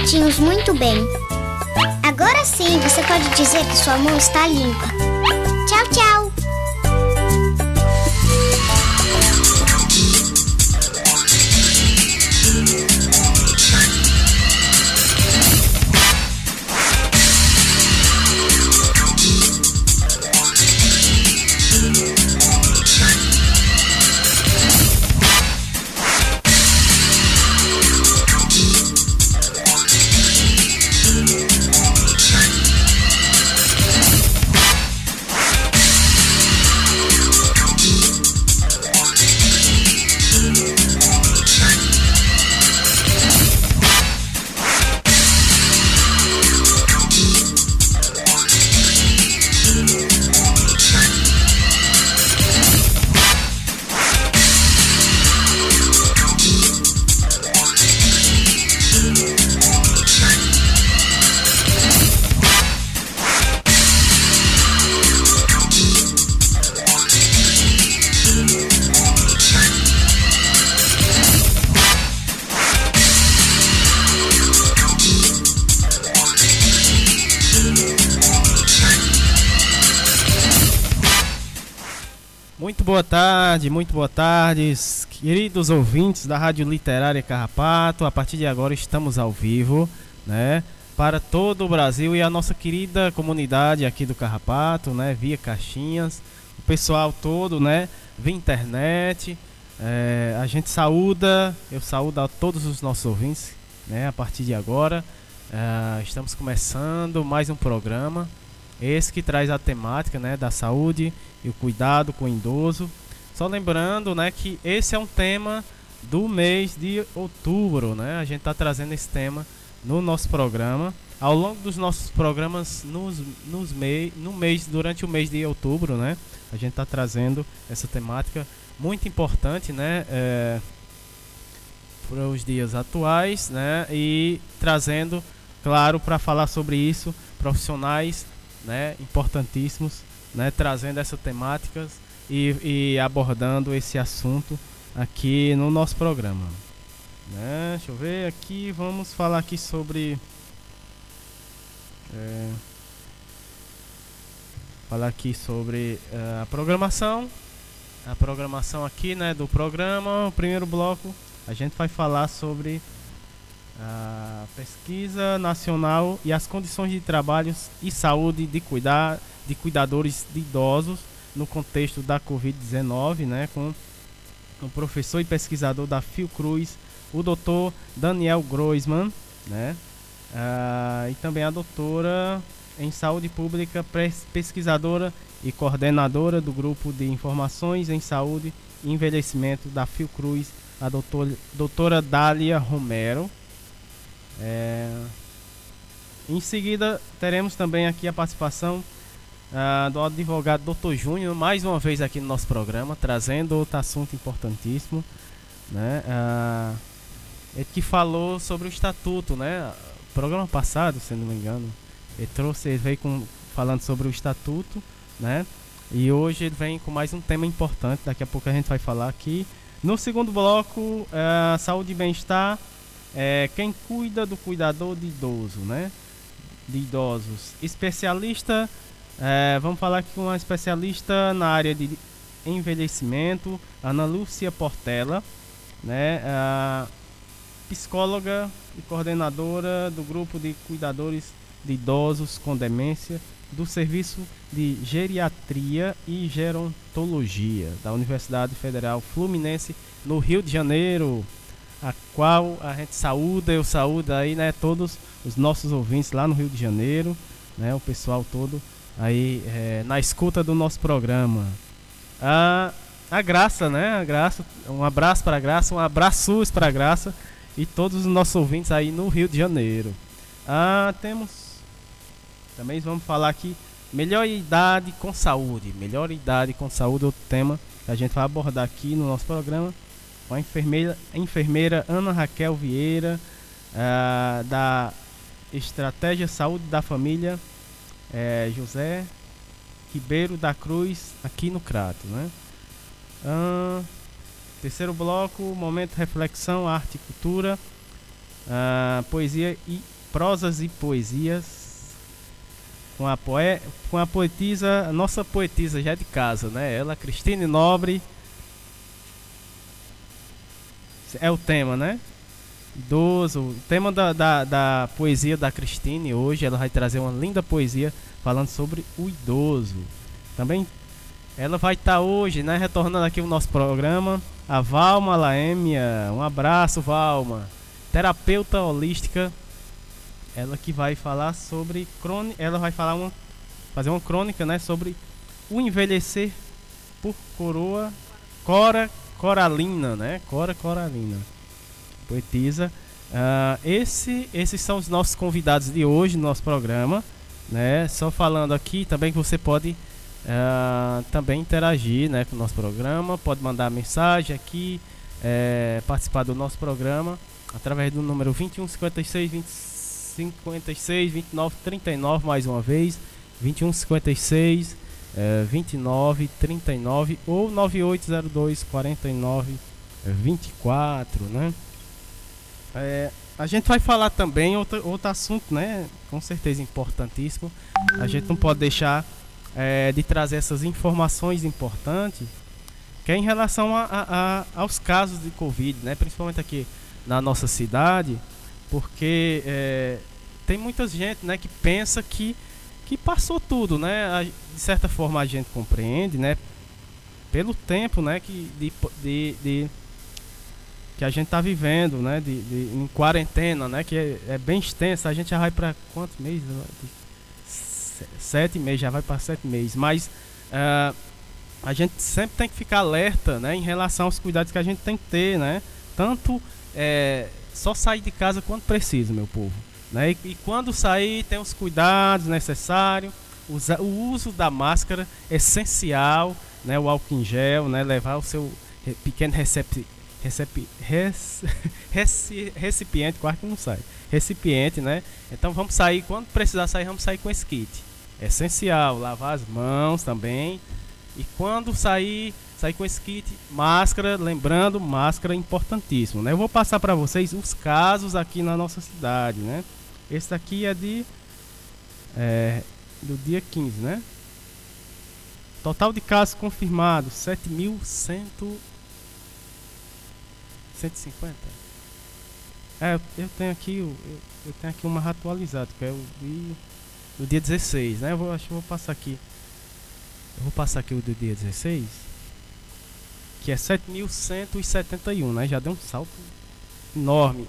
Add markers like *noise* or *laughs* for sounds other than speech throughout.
dentinhos muito bem. Agora sim você pode dizer que sua mão está limpa. Tchau, tchau! Tarde, muito boa tarde, queridos ouvintes da Rádio Literária Carrapato. A partir de agora estamos ao vivo, né? Para todo o Brasil e a nossa querida comunidade aqui do Carrapato, né? Via caixinhas, o pessoal todo, né? Via internet. É, a gente saúda, eu saúdo a todos os nossos ouvintes, né? A partir de agora, é, estamos começando mais um programa. Esse que traz a temática, né? Da saúde e o cuidado com o idoso. Só lembrando, né, que esse é um tema do mês de outubro, né? A gente está trazendo esse tema no nosso programa. Ao longo dos nossos programas nos, nos mei, no mês, durante o mês de outubro, né? A gente está trazendo essa temática muito importante, né? É, para os dias atuais, né? E trazendo, claro, para falar sobre isso, profissionais, né? Importantíssimos né, trazendo essa temáticas e, e, abordando esse assunto aqui no nosso programa. Né? Deixa eu ver aqui, vamos falar aqui sobre é, falar aqui sobre é, a programação, a programação aqui, né, do programa. O primeiro bloco a gente vai falar sobre a pesquisa nacional e as condições de trabalho e saúde de cuidar de cuidadores de idosos no contexto da Covid-19, né, com o professor e pesquisador da Fiocruz, o doutor Daniel Groisman, né, uh, e também a doutora em saúde pública, pesquisadora e coordenadora do grupo de informações em saúde e envelhecimento da Fiocruz, a doutor, doutora Dália Romero. É, em seguida, teremos também aqui a participação uh, do advogado Dr. Júnior, mais uma vez aqui no nosso programa, trazendo outro assunto importantíssimo, né? Uh, ele que falou sobre o estatuto, né? Programa passado, se não me engano, ele trouxe, ele veio com, falando sobre o estatuto, né? E hoje ele vem com mais um tema importante, daqui a pouco a gente vai falar aqui. No segundo bloco, uh, saúde e bem-estar, é, quem cuida do cuidador de idoso, né? De idosos. Especialista é, vamos falar aqui com uma especialista na área de envelhecimento, Ana Lúcia Portela, né, psicóloga e coordenadora do grupo de cuidadores de idosos com demência do Serviço de Geriatria e Gerontologia da Universidade Federal Fluminense no Rio de Janeiro, a qual a gente saúda, eu saúdo aí, né, todos os nossos ouvintes lá no Rio de Janeiro, né, o pessoal todo aí é, na escuta do nosso programa. A, a Graça, né? A Graça, um abraço para a Graça, um abraço para a Graça e todos os nossos ouvintes aí no Rio de Janeiro. Ah, temos também vamos falar aqui melhor idade com saúde. Melhor idade com saúde é o tema que a gente vai abordar aqui no nosso programa com a enfermeira, a enfermeira Ana Raquel Vieira ah, da Estratégia Saúde da Família é, José Ribeiro da Cruz, aqui no Crato. Né? terceiro bloco, momento reflexão, arte e cultura. uh, poesia e prosas e poesias com a, poe com a poetisa, a nossa poetisa já de casa, né? Ela, Cristine Nobre. É o tema, né? Idoso. O tema da, da, da poesia da Cristine hoje, ela vai trazer uma linda poesia falando sobre o idoso. Também ela vai estar tá hoje, né, retornando aqui o nosso programa, a Valma Laêmia. Um abraço, Valma. Terapeuta holística. Ela que vai falar sobre crônica, ela vai falar uma fazer uma crônica, né, sobre o envelhecer por coroa Cora Coralina, né? Cora Coralina. Poetisa. Uh, esse, esses são os nossos convidados de hoje no nosso programa, né? Só falando aqui também que você pode uh, também interagir né, com o nosso programa, pode mandar mensagem aqui, é, participar do nosso programa através do número 21 56 20, 56 29 39 mais uma vez 21 56 é, 29 39 ou 9802 49 24 né é, a gente vai falar também outro, outro assunto né com certeza importantíssimo a gente não pode deixar é, de trazer essas informações importantes, que é em relação a, a, a, aos casos de Covid, né? principalmente aqui na nossa cidade, porque é, tem muita gente né, que pensa que, que passou tudo, né? de certa forma a gente compreende, né? Pelo tempo né, que, de, de, de que a gente está vivendo, né? De, de, em quarentena, né? Que é, é bem extensa. A gente já vai para quantos meses? sete meses, já vai para sete meses. Mas uh, a gente sempre tem que ficar alerta né, em relação aos cuidados que a gente tem que ter, né? Tanto é, só sair de casa quando precisa, meu povo. Né? E, e quando sair, tem os cuidados necessários. Usa, o uso da máscara essencial, né? O álcool em gel, né? Levar o seu pequeno recepi, recepi, res, *laughs* recipiente, quase que não sai. Recipiente, né? Então vamos sair, quando precisar sair, vamos sair com esse kit essencial. Lavar as mãos também. E quando sair, sair com esse kit, máscara, lembrando, máscara importantíssimo, né? Eu vou passar para vocês os casos aqui na nossa cidade, né? Esse daqui é de é, do dia 15, né? Total de casos confirmados 7.100 150. É, eu tenho aqui eu, eu tenho aqui uma atualizada, que é o do dia 16, né? Eu vou, acho que vou passar aqui. Eu vou passar aqui o do dia 16. Que é 7.171, né? Já deu um salto enorme.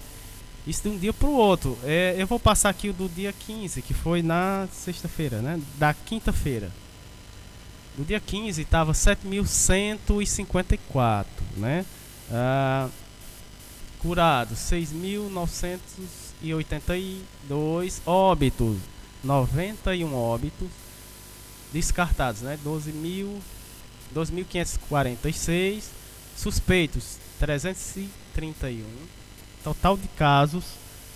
Isso de um dia para o outro. É, eu vou passar aqui o do dia 15, que foi na sexta-feira, né? Da quinta-feira. No dia 15 estava 7.154, né? Ah, curado 6.982 óbitos 91 óbitos descartados, né? 12.546 suspeitos 331 total de casos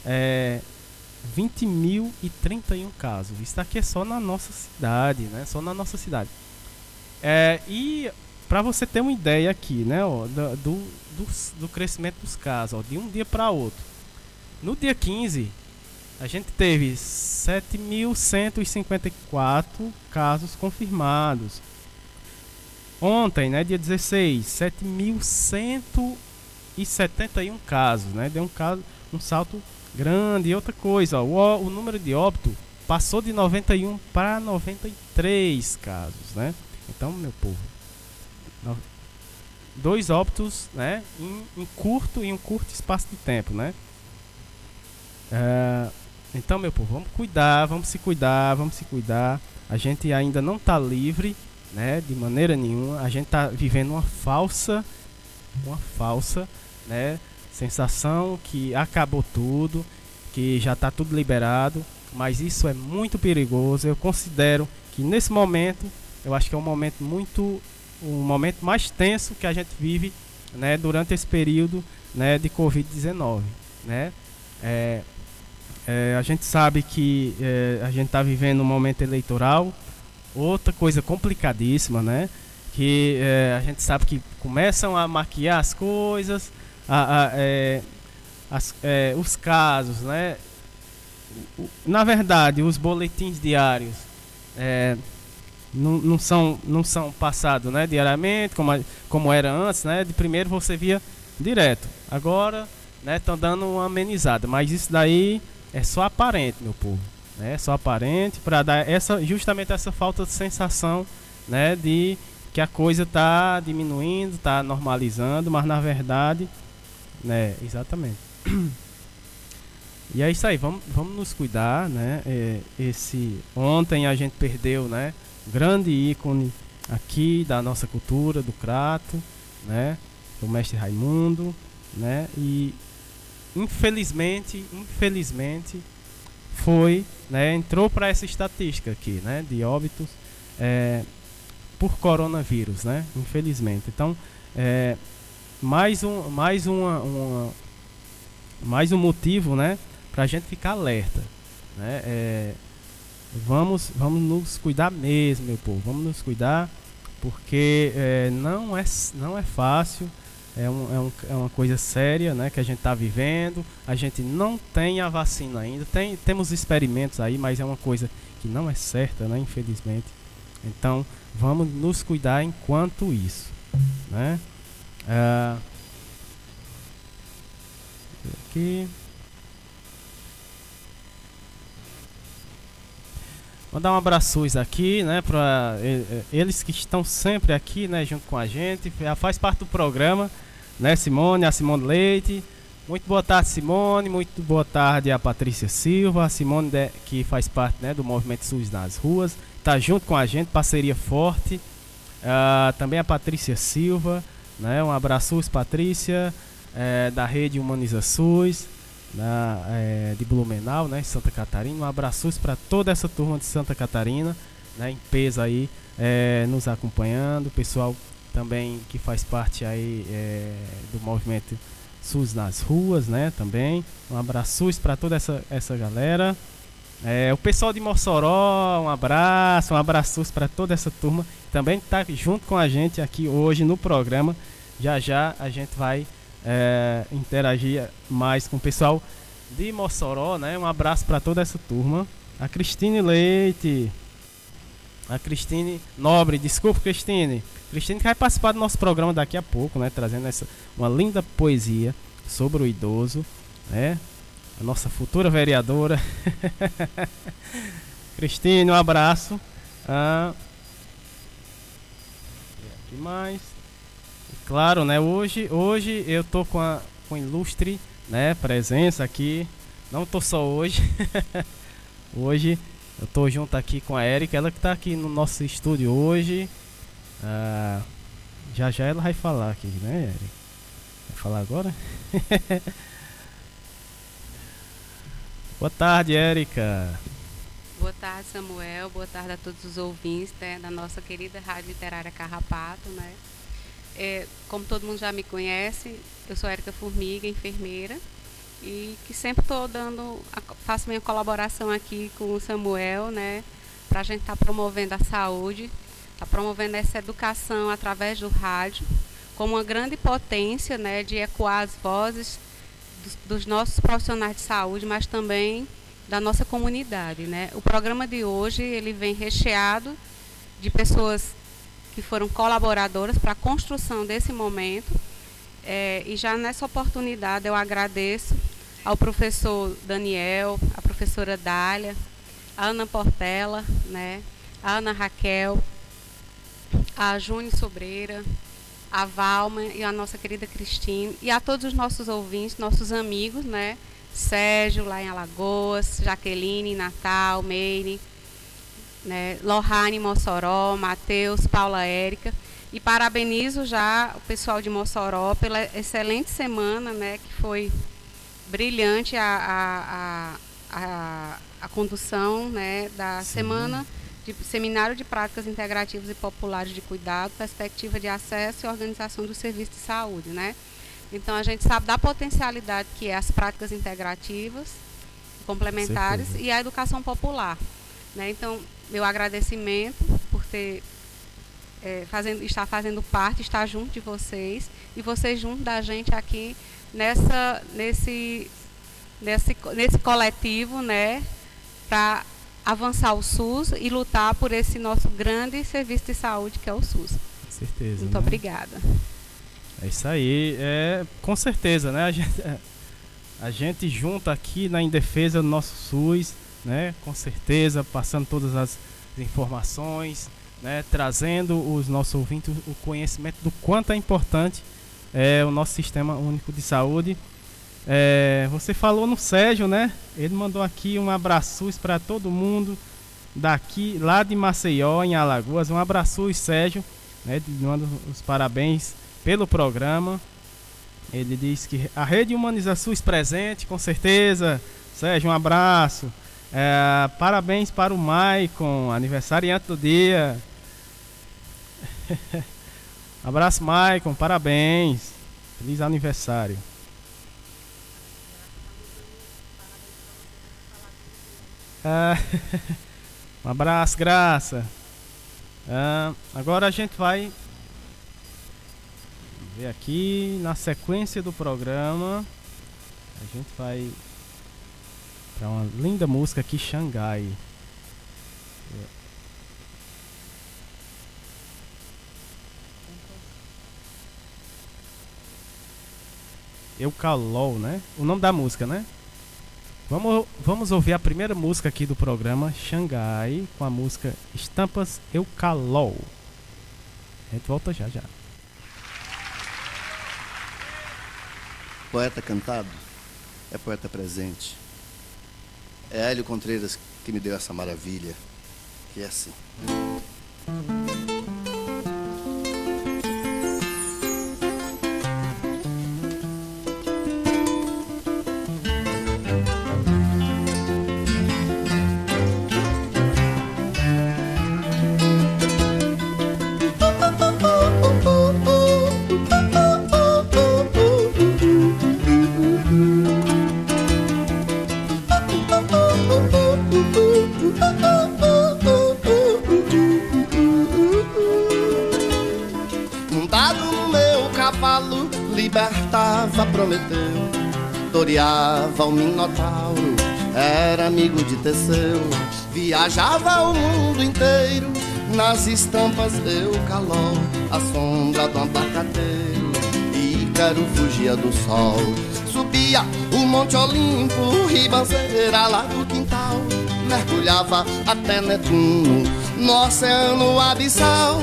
é 20.031 casos. Isso aqui é só na nossa cidade, né? Só na nossa cidade. É, e para você ter uma ideia aqui, né, ó, do, do, do, crescimento dos casos, ó, de um dia para outro. No dia 15, a gente teve 7.154 casos confirmados. Ontem, né, dia 16, 7.171 casos, né? Deu um caso, um salto grande. E outra coisa, ó, o, o número de óbito passou de 91 para 93 casos, né? Então, meu povo, dois óbitos, né, em, curto em um curto espaço de tempo, né? Uh, então, meu povo, vamos cuidar, vamos se cuidar, vamos se cuidar. A gente ainda não está livre, né, de maneira nenhuma. A gente está vivendo uma falsa, uma falsa, né, sensação que acabou tudo, que já está tudo liberado. Mas isso é muito perigoso. Eu considero que nesse momento, eu acho que é um momento muito, um momento mais tenso que a gente vive, né, durante esse período, né, de Covid-19, né. É, é, a gente sabe que é, a gente está vivendo um momento eleitoral. Outra coisa complicadíssima, né? Que é, a gente sabe que começam a maquiar as coisas, a, a, é, as, é, os casos, né? Na verdade, os boletins diários não, não, são, não são passados né, diariamente, como, como era antes, né? De primeiro você via direto. Agora, né, estão dando uma amenizada, mas isso daí é só aparente, meu povo. Né? Só aparente para dar essa, justamente essa falta de sensação, né, de que a coisa está diminuindo, está normalizando, mas na verdade, né, exatamente. E é isso aí, vamos, vamos nos cuidar, né? É, esse ontem a gente perdeu, né? Grande ícone aqui da nossa cultura, do Crato, né? Do mestre Raimundo, né? E infelizmente, infelizmente foi, né? Entrou para essa estatística aqui, né? De óbitos é, por coronavírus, né? Infelizmente. Então, é, mais um, mais uma, uma mais um motivo, né? para a gente ficar alerta. Né? É, vamos, vamos nos cuidar mesmo, meu povo. Vamos nos cuidar porque é, não, é, não é fácil. É, um, é, um, é uma coisa séria né, que a gente está vivendo. A gente não tem a vacina ainda. Tem, temos experimentos aí, mas é uma coisa que não é certa, né, infelizmente. Então, vamos nos cuidar enquanto isso. Né? Ah, aqui. Mandar um abraço aqui, né, para eles que estão sempre aqui, né, junto com a gente. Faz parte do programa, né, Simone, a Simone Leite. Muito boa tarde, Simone. Muito boa tarde a Patrícia Silva, a Simone de, que faz parte, né, do Movimento SUS nas ruas, tá junto com a gente, parceria forte. Uh, também a Patrícia Silva, né, um abraço, Patrícia, é, da rede Humaniza SUS na, é, de Blumenau, né, Santa Catarina. Um abraço para toda essa turma de Santa Catarina, né, em peso aí, é, nos acompanhando. Pessoal também que faz parte aí é, do movimento SUS nas ruas, né, também. Um abraço para toda essa, essa galera. É, o pessoal de Mossoró, um abraço, um abraço para toda essa turma. Também está junto com a gente aqui hoje no programa. Já já a gente vai é, interagir mais com o pessoal de Mossoró, né? Um abraço para toda essa turma. A Cristine Leite, a Cristine Nobre, desculpa Cristine. Cristine que vai participar do nosso programa daqui a pouco, né? Trazendo essa uma linda poesia sobre o idoso, né? A nossa futura vereadora. *laughs* Cristine, um abraço. Ah, aqui mais. Claro, né? Hoje, hoje eu tô com a com ilustre, né, presença aqui. Não tô só hoje. *laughs* hoje eu tô junto aqui com a Erika, ela que tá aqui no nosso estúdio hoje. Ah, já já ela vai falar aqui, né, Erika? Vai falar agora? *laughs* Boa tarde, Érica. Boa tarde, Samuel. Boa tarde a todos os ouvintes né, da nossa querida Rádio Literária Carrapato, né? É, como todo mundo já me conhece, eu sou Érica Formiga, enfermeira, e que sempre estou dando, faço minha colaboração aqui com o Samuel, né, para a gente estar tá promovendo a saúde, está promovendo essa educação através do rádio, como uma grande potência, né, de ecoar as vozes dos, dos nossos profissionais de saúde, mas também da nossa comunidade, né. O programa de hoje ele vem recheado de pessoas que foram colaboradoras para a construção desse momento. É, e já nessa oportunidade eu agradeço ao professor Daniel, à professora Dália, a Ana Portela, né, a Ana Raquel, a Júnior Sobreira, a Valma e a nossa querida Cristine e a todos os nossos ouvintes, nossos amigos, né? Sérgio lá em Alagoas, Jaqueline, Natal, Meire, né, Lohane Mossoró, Matheus, Paula Érica. E parabenizo já o pessoal de Mossoró pela excelente semana, né, que foi brilhante a, a, a, a condução né, da Sim. semana de Seminário de Práticas Integrativas e Populares de Cuidado, Perspectiva de Acesso e Organização do Serviço de Saúde. Né? Então, a gente sabe da potencialidade que é as práticas integrativas, complementares e a educação popular. Né? Então, meu agradecimento por ter é, fazendo, estar fazendo parte, estar junto de vocês e vocês junto da gente aqui nessa, nesse, nesse, nesse coletivo, né, para avançar o SUS e lutar por esse nosso grande serviço de saúde que é o SUS. Com certeza. Muito né? obrigada. É isso aí, é com certeza, né? A gente, *laughs* a gente junta aqui na defesa do nosso SUS, né? Com certeza, passando todas as informações, né? Trazendo os nossos ouvintes o conhecimento do quanto é importante é, o nosso sistema único de saúde. É, você falou no Sérgio, né? Ele mandou aqui um abraço para todo mundo daqui, lá de Maceió, em Alagoas. Um abraço, Sérgio, né? Manda os parabéns pelo programa. Ele diz que a rede humaniza SUS presente, com certeza. Sérgio, um abraço. É, parabéns para o Maicon, aniversariante do dia. *laughs* abraço, Maicon, parabéns. Feliz aniversário. Ah, *laughs* um abraço, graça. Ah, agora a gente vai ver aqui na sequência do programa. A gente vai para uma linda música aqui, Xangai. Eucalol, né? O nome da música, né? Vamos, vamos ouvir a primeira música aqui do programa, Xangai, com a música Estampas Eucalol. A gente volta já já. Poeta cantado é poeta presente. É Hélio Contreiras que me deu essa maravilha, que é assim. Prometeu, toreava o Minotauro, era amigo de Teseu, viajava o mundo inteiro, nas estampas eu calol, a sombra do abacateiro, Ícaro fugia do sol, subia o Monte Olimpo, ribanceira lá do quintal, mergulhava até Netuno, no oceano abissal.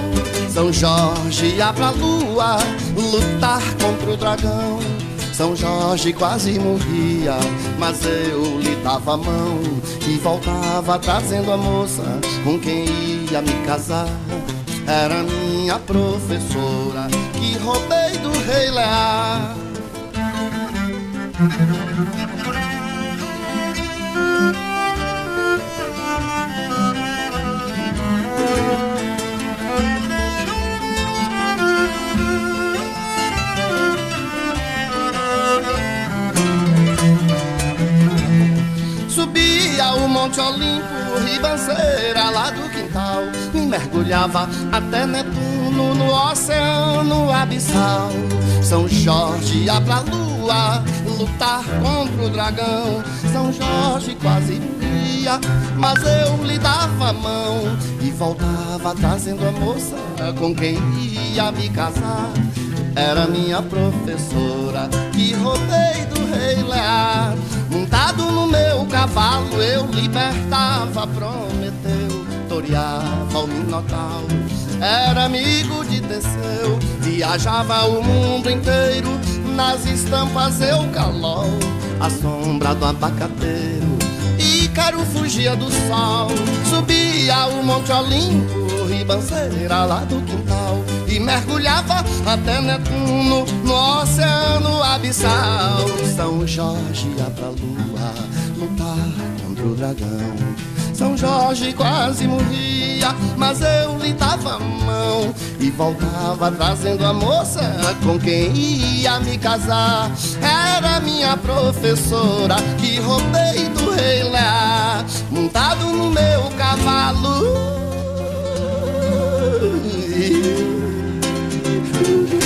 São Jorge ia pra lua lutar contra o dragão. São Jorge quase morria, mas eu lhe dava a mão e voltava trazendo a moça com quem ia me casar. Era minha professora que roubei do rei Lear. Monte Olimpo, ribanceira lá do quintal E mergulhava até Netuno no oceano abissal. São Jorge ia pra lua lutar contra o dragão. São Jorge quase morria, mas eu lhe dava a mão E voltava trazendo a moça com quem ia me casar era minha professora que roubei do rei Lear. Montado no meu cavalo, eu libertava Prometeu, toreava o Minotauro. Era amigo de Teseu, viajava o mundo inteiro. Nas estampas eu calol, a sombra do abacateiro. Ícaro fugia do sol, subia o Monte Olimpo, ribanceira lá do quintal e mergulhava até Netuno no oceano abissal. São Jorge ia pra lua lutar contra o dragão. São Jorge quase morria, mas eu lhe dava a mão e voltava trazendo a moça com quem ia me casar. Era minha professora que roubei do rei Lear, montado no meu cavalo. É isso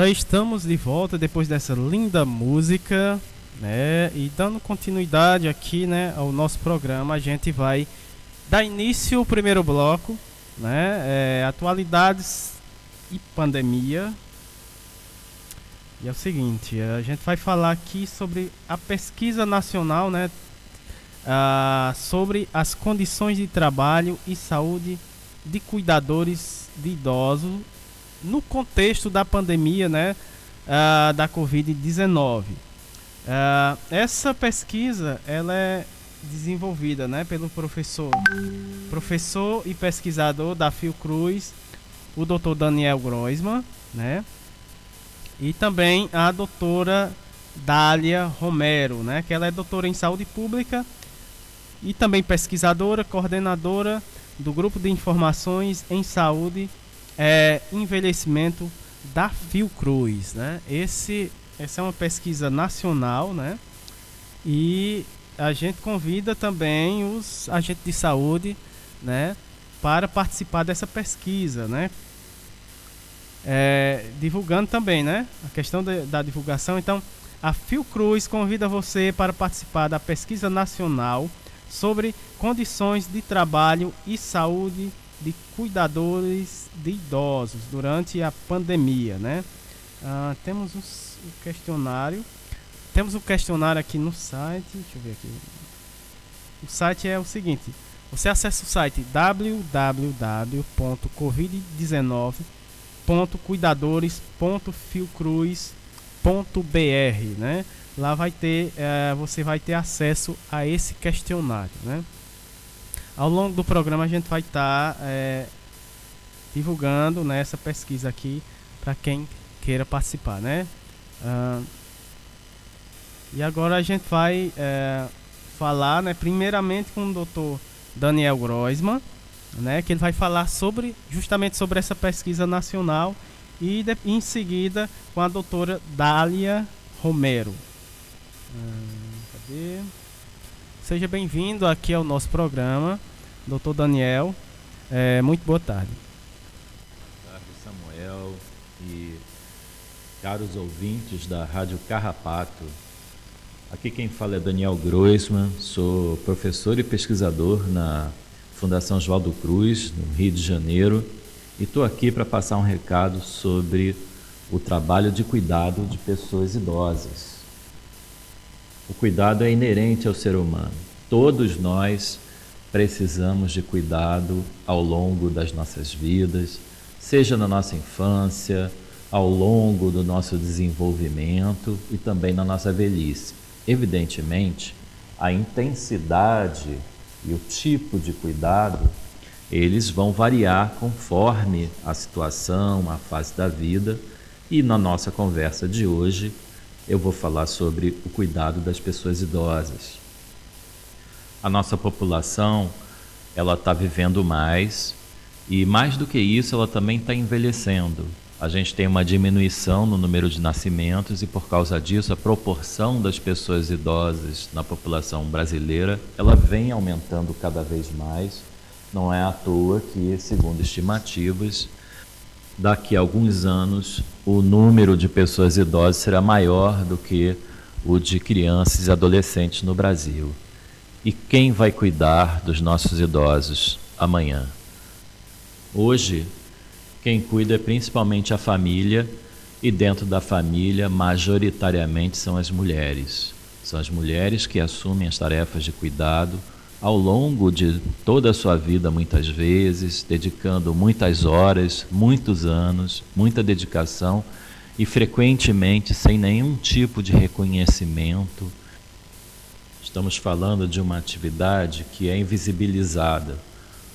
aí, estamos de volta depois dessa linda música, né? E dando continuidade aqui, né, ao nosso programa, a gente vai dar início ao primeiro bloco, né? É, atualidades e pandemia. E é o seguinte, a gente vai falar aqui sobre a pesquisa nacional, né? Ah, sobre as condições de trabalho e saúde de cuidadores de idosos no contexto da pandemia, né? Ah, da Covid-19. Ah, essa pesquisa, ela é desenvolvida, né, pelo professor, professor e pesquisador da Fiocruz, o Dr. Daniel Groisman, né, e também a doutora Dália Romero, né, que ela é doutora em saúde pública e também pesquisadora, coordenadora do grupo de informações em saúde é, envelhecimento da Fiocruz, né? Esse essa é uma pesquisa nacional, né? E a gente convida também os agentes de saúde, né, para participar dessa pesquisa, né? É, divulgando também, né? A questão de, da divulgação. Então, a Fiocruz convida você para participar da pesquisa nacional sobre condições de trabalho e saúde de cuidadores de idosos durante a pandemia, né? Ah, temos o questionário temos um questionário aqui no site. Deixa eu ver aqui. O site é o seguinte: você acessa o site www.covid19.cuidadores.fiocruz.br, né? Lá vai ter, é, você vai ter acesso a esse questionário, né? Ao longo do programa a gente vai estar tá, é, divulgando né, essa pesquisa aqui para quem queira participar, né? E agora a gente vai é, falar, né, primeiramente com o Dr. Daniel Groisman, né, que ele vai falar sobre justamente sobre essa pesquisa nacional e de, em seguida com a doutora Dália Romero. Cadê? Seja bem-vindo aqui ao nosso programa, Dr. Daniel. É, muito boa tarde. Boa tarde, Samuel e caros ouvintes da Rádio Carrapato. Aqui quem fala é Daniel Groisman, sou professor e pesquisador na Fundação Oswaldo Cruz, no Rio de Janeiro, e estou aqui para passar um recado sobre o trabalho de cuidado de pessoas idosas. O cuidado é inerente ao ser humano. Todos nós precisamos de cuidado ao longo das nossas vidas, seja na nossa infância, ao longo do nosso desenvolvimento e também na nossa velhice. Evidentemente, a intensidade e o tipo de cuidado, eles vão variar conforme a situação, a fase da vida. E na nossa conversa de hoje, eu vou falar sobre o cuidado das pessoas idosas. A nossa população, ela está vivendo mais e mais do que isso, ela também está envelhecendo a gente tem uma diminuição no número de nascimentos e por causa disso a proporção das pessoas idosas na população brasileira ela vem aumentando cada vez mais. Não é à toa que, segundo estimativas, daqui a alguns anos o número de pessoas idosas será maior do que o de crianças e adolescentes no Brasil. E quem vai cuidar dos nossos idosos amanhã? Hoje, quem cuida é principalmente a família e dentro da família, majoritariamente são as mulheres. São as mulheres que assumem as tarefas de cuidado ao longo de toda a sua vida, muitas vezes, dedicando muitas horas, muitos anos, muita dedicação e frequentemente sem nenhum tipo de reconhecimento. Estamos falando de uma atividade que é invisibilizada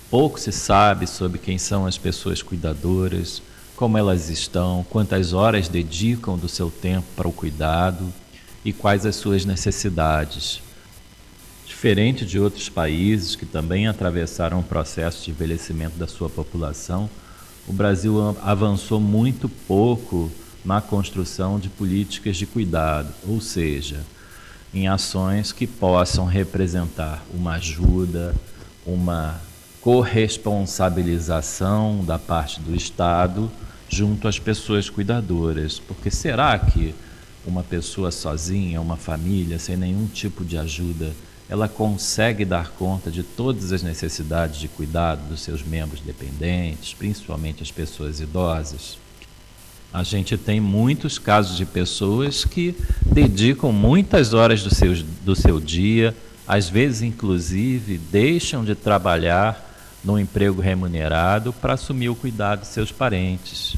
Pouco se sabe sobre quem são as pessoas cuidadoras, como elas estão, quantas horas dedicam do seu tempo para o cuidado e quais as suas necessidades. Diferente de outros países que também atravessaram o processo de envelhecimento da sua população, o Brasil avançou muito pouco na construção de políticas de cuidado, ou seja, em ações que possam representar uma ajuda, uma corresponsabilização da parte do Estado junto às pessoas cuidadoras. Porque será que uma pessoa sozinha, uma família, sem nenhum tipo de ajuda, ela consegue dar conta de todas as necessidades de cuidado dos seus membros dependentes, principalmente as pessoas idosas? A gente tem muitos casos de pessoas que dedicam muitas horas do seu, do seu dia, às vezes, inclusive, deixam de trabalhar num emprego remunerado para assumir o cuidado de seus parentes.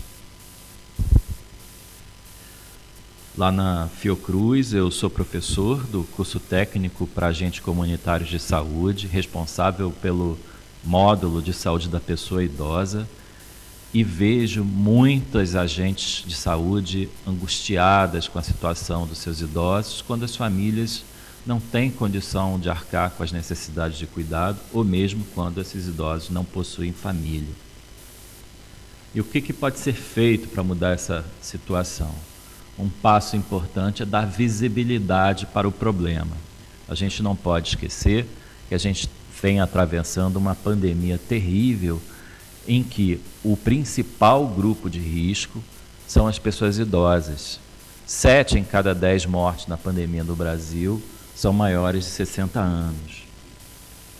Lá na Fiocruz, eu sou professor do curso técnico para agentes comunitários de saúde, responsável pelo módulo de saúde da pessoa idosa, e vejo muitas agentes de saúde angustiadas com a situação dos seus idosos, quando as famílias não têm condição de arcar com as necessidades de cuidado, ou mesmo quando esses idosos não possuem família. E o que, que pode ser feito para mudar essa situação? Um passo importante é dar visibilidade para o problema. A gente não pode esquecer que a gente vem atravessando uma pandemia terrível em que o principal grupo de risco são as pessoas idosas. Sete em cada dez mortes na pandemia no Brasil são maiores de 60 anos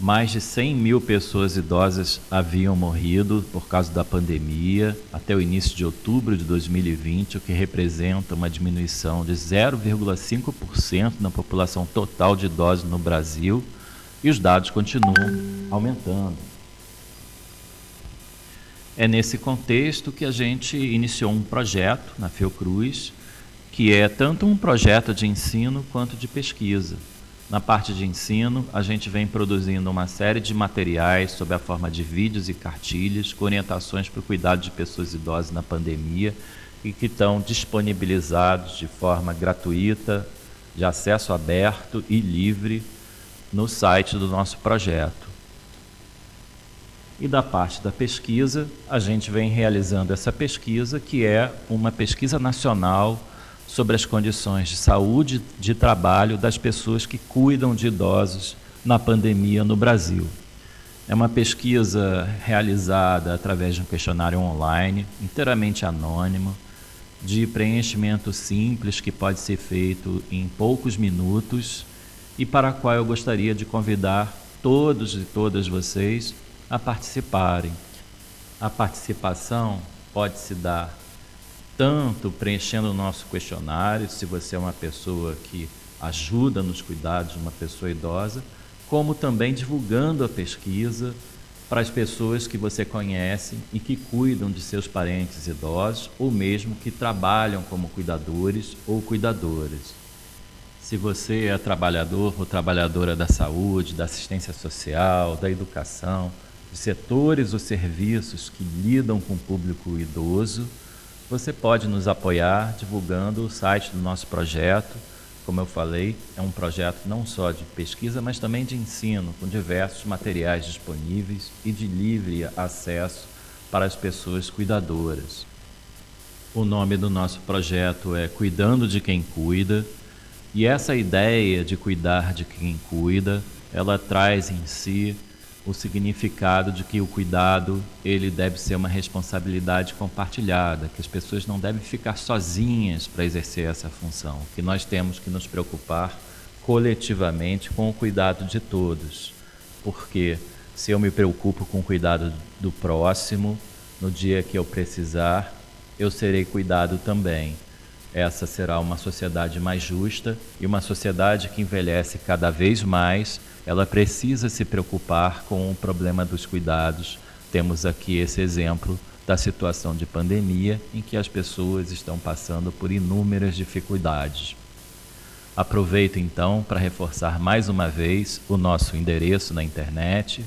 mais de 100 mil pessoas idosas haviam morrido por causa da pandemia até o início de outubro de 2020, o que representa uma diminuição de 0,5% na população total de idosos no Brasil, e os dados continuam aumentando. É nesse contexto que a gente iniciou um projeto na Fiocruz, que é tanto um projeto de ensino quanto de pesquisa na parte de ensino, a gente vem produzindo uma série de materiais sob a forma de vídeos e cartilhas com orientações para o cuidado de pessoas idosas na pandemia e que estão disponibilizados de forma gratuita, de acesso aberto e livre no site do nosso projeto. E da parte da pesquisa, a gente vem realizando essa pesquisa, que é uma pesquisa nacional sobre as condições de saúde de trabalho das pessoas que cuidam de idosos na pandemia no Brasil. É uma pesquisa realizada através de um questionário online, inteiramente anônimo, de preenchimento simples que pode ser feito em poucos minutos e para a qual eu gostaria de convidar todos e todas vocês a participarem. A participação pode se dar tanto preenchendo o nosso questionário, se você é uma pessoa que ajuda nos cuidados de uma pessoa idosa, como também divulgando a pesquisa para as pessoas que você conhece e que cuidam de seus parentes idosos ou mesmo que trabalham como cuidadores ou cuidadoras. Se você é trabalhador ou trabalhadora da saúde, da assistência social, da educação, de setores ou serviços que lidam com o público idoso, você pode nos apoiar divulgando o site do nosso projeto. Como eu falei, é um projeto não só de pesquisa, mas também de ensino, com diversos materiais disponíveis e de livre acesso para as pessoas cuidadoras. O nome do nosso projeto é Cuidando de Quem Cuida, e essa ideia de cuidar de quem cuida, ela traz em si o significado de que o cuidado ele deve ser uma responsabilidade compartilhada, que as pessoas não devem ficar sozinhas para exercer essa função, que nós temos que nos preocupar coletivamente com o cuidado de todos, porque se eu me preocupo com o cuidado do próximo, no dia que eu precisar, eu serei cuidado também. Essa será uma sociedade mais justa e uma sociedade que envelhece cada vez mais ela precisa se preocupar com o problema dos cuidados. Temos aqui esse exemplo da situação de pandemia em que as pessoas estão passando por inúmeras dificuldades. Aproveito então para reforçar mais uma vez o nosso endereço na internet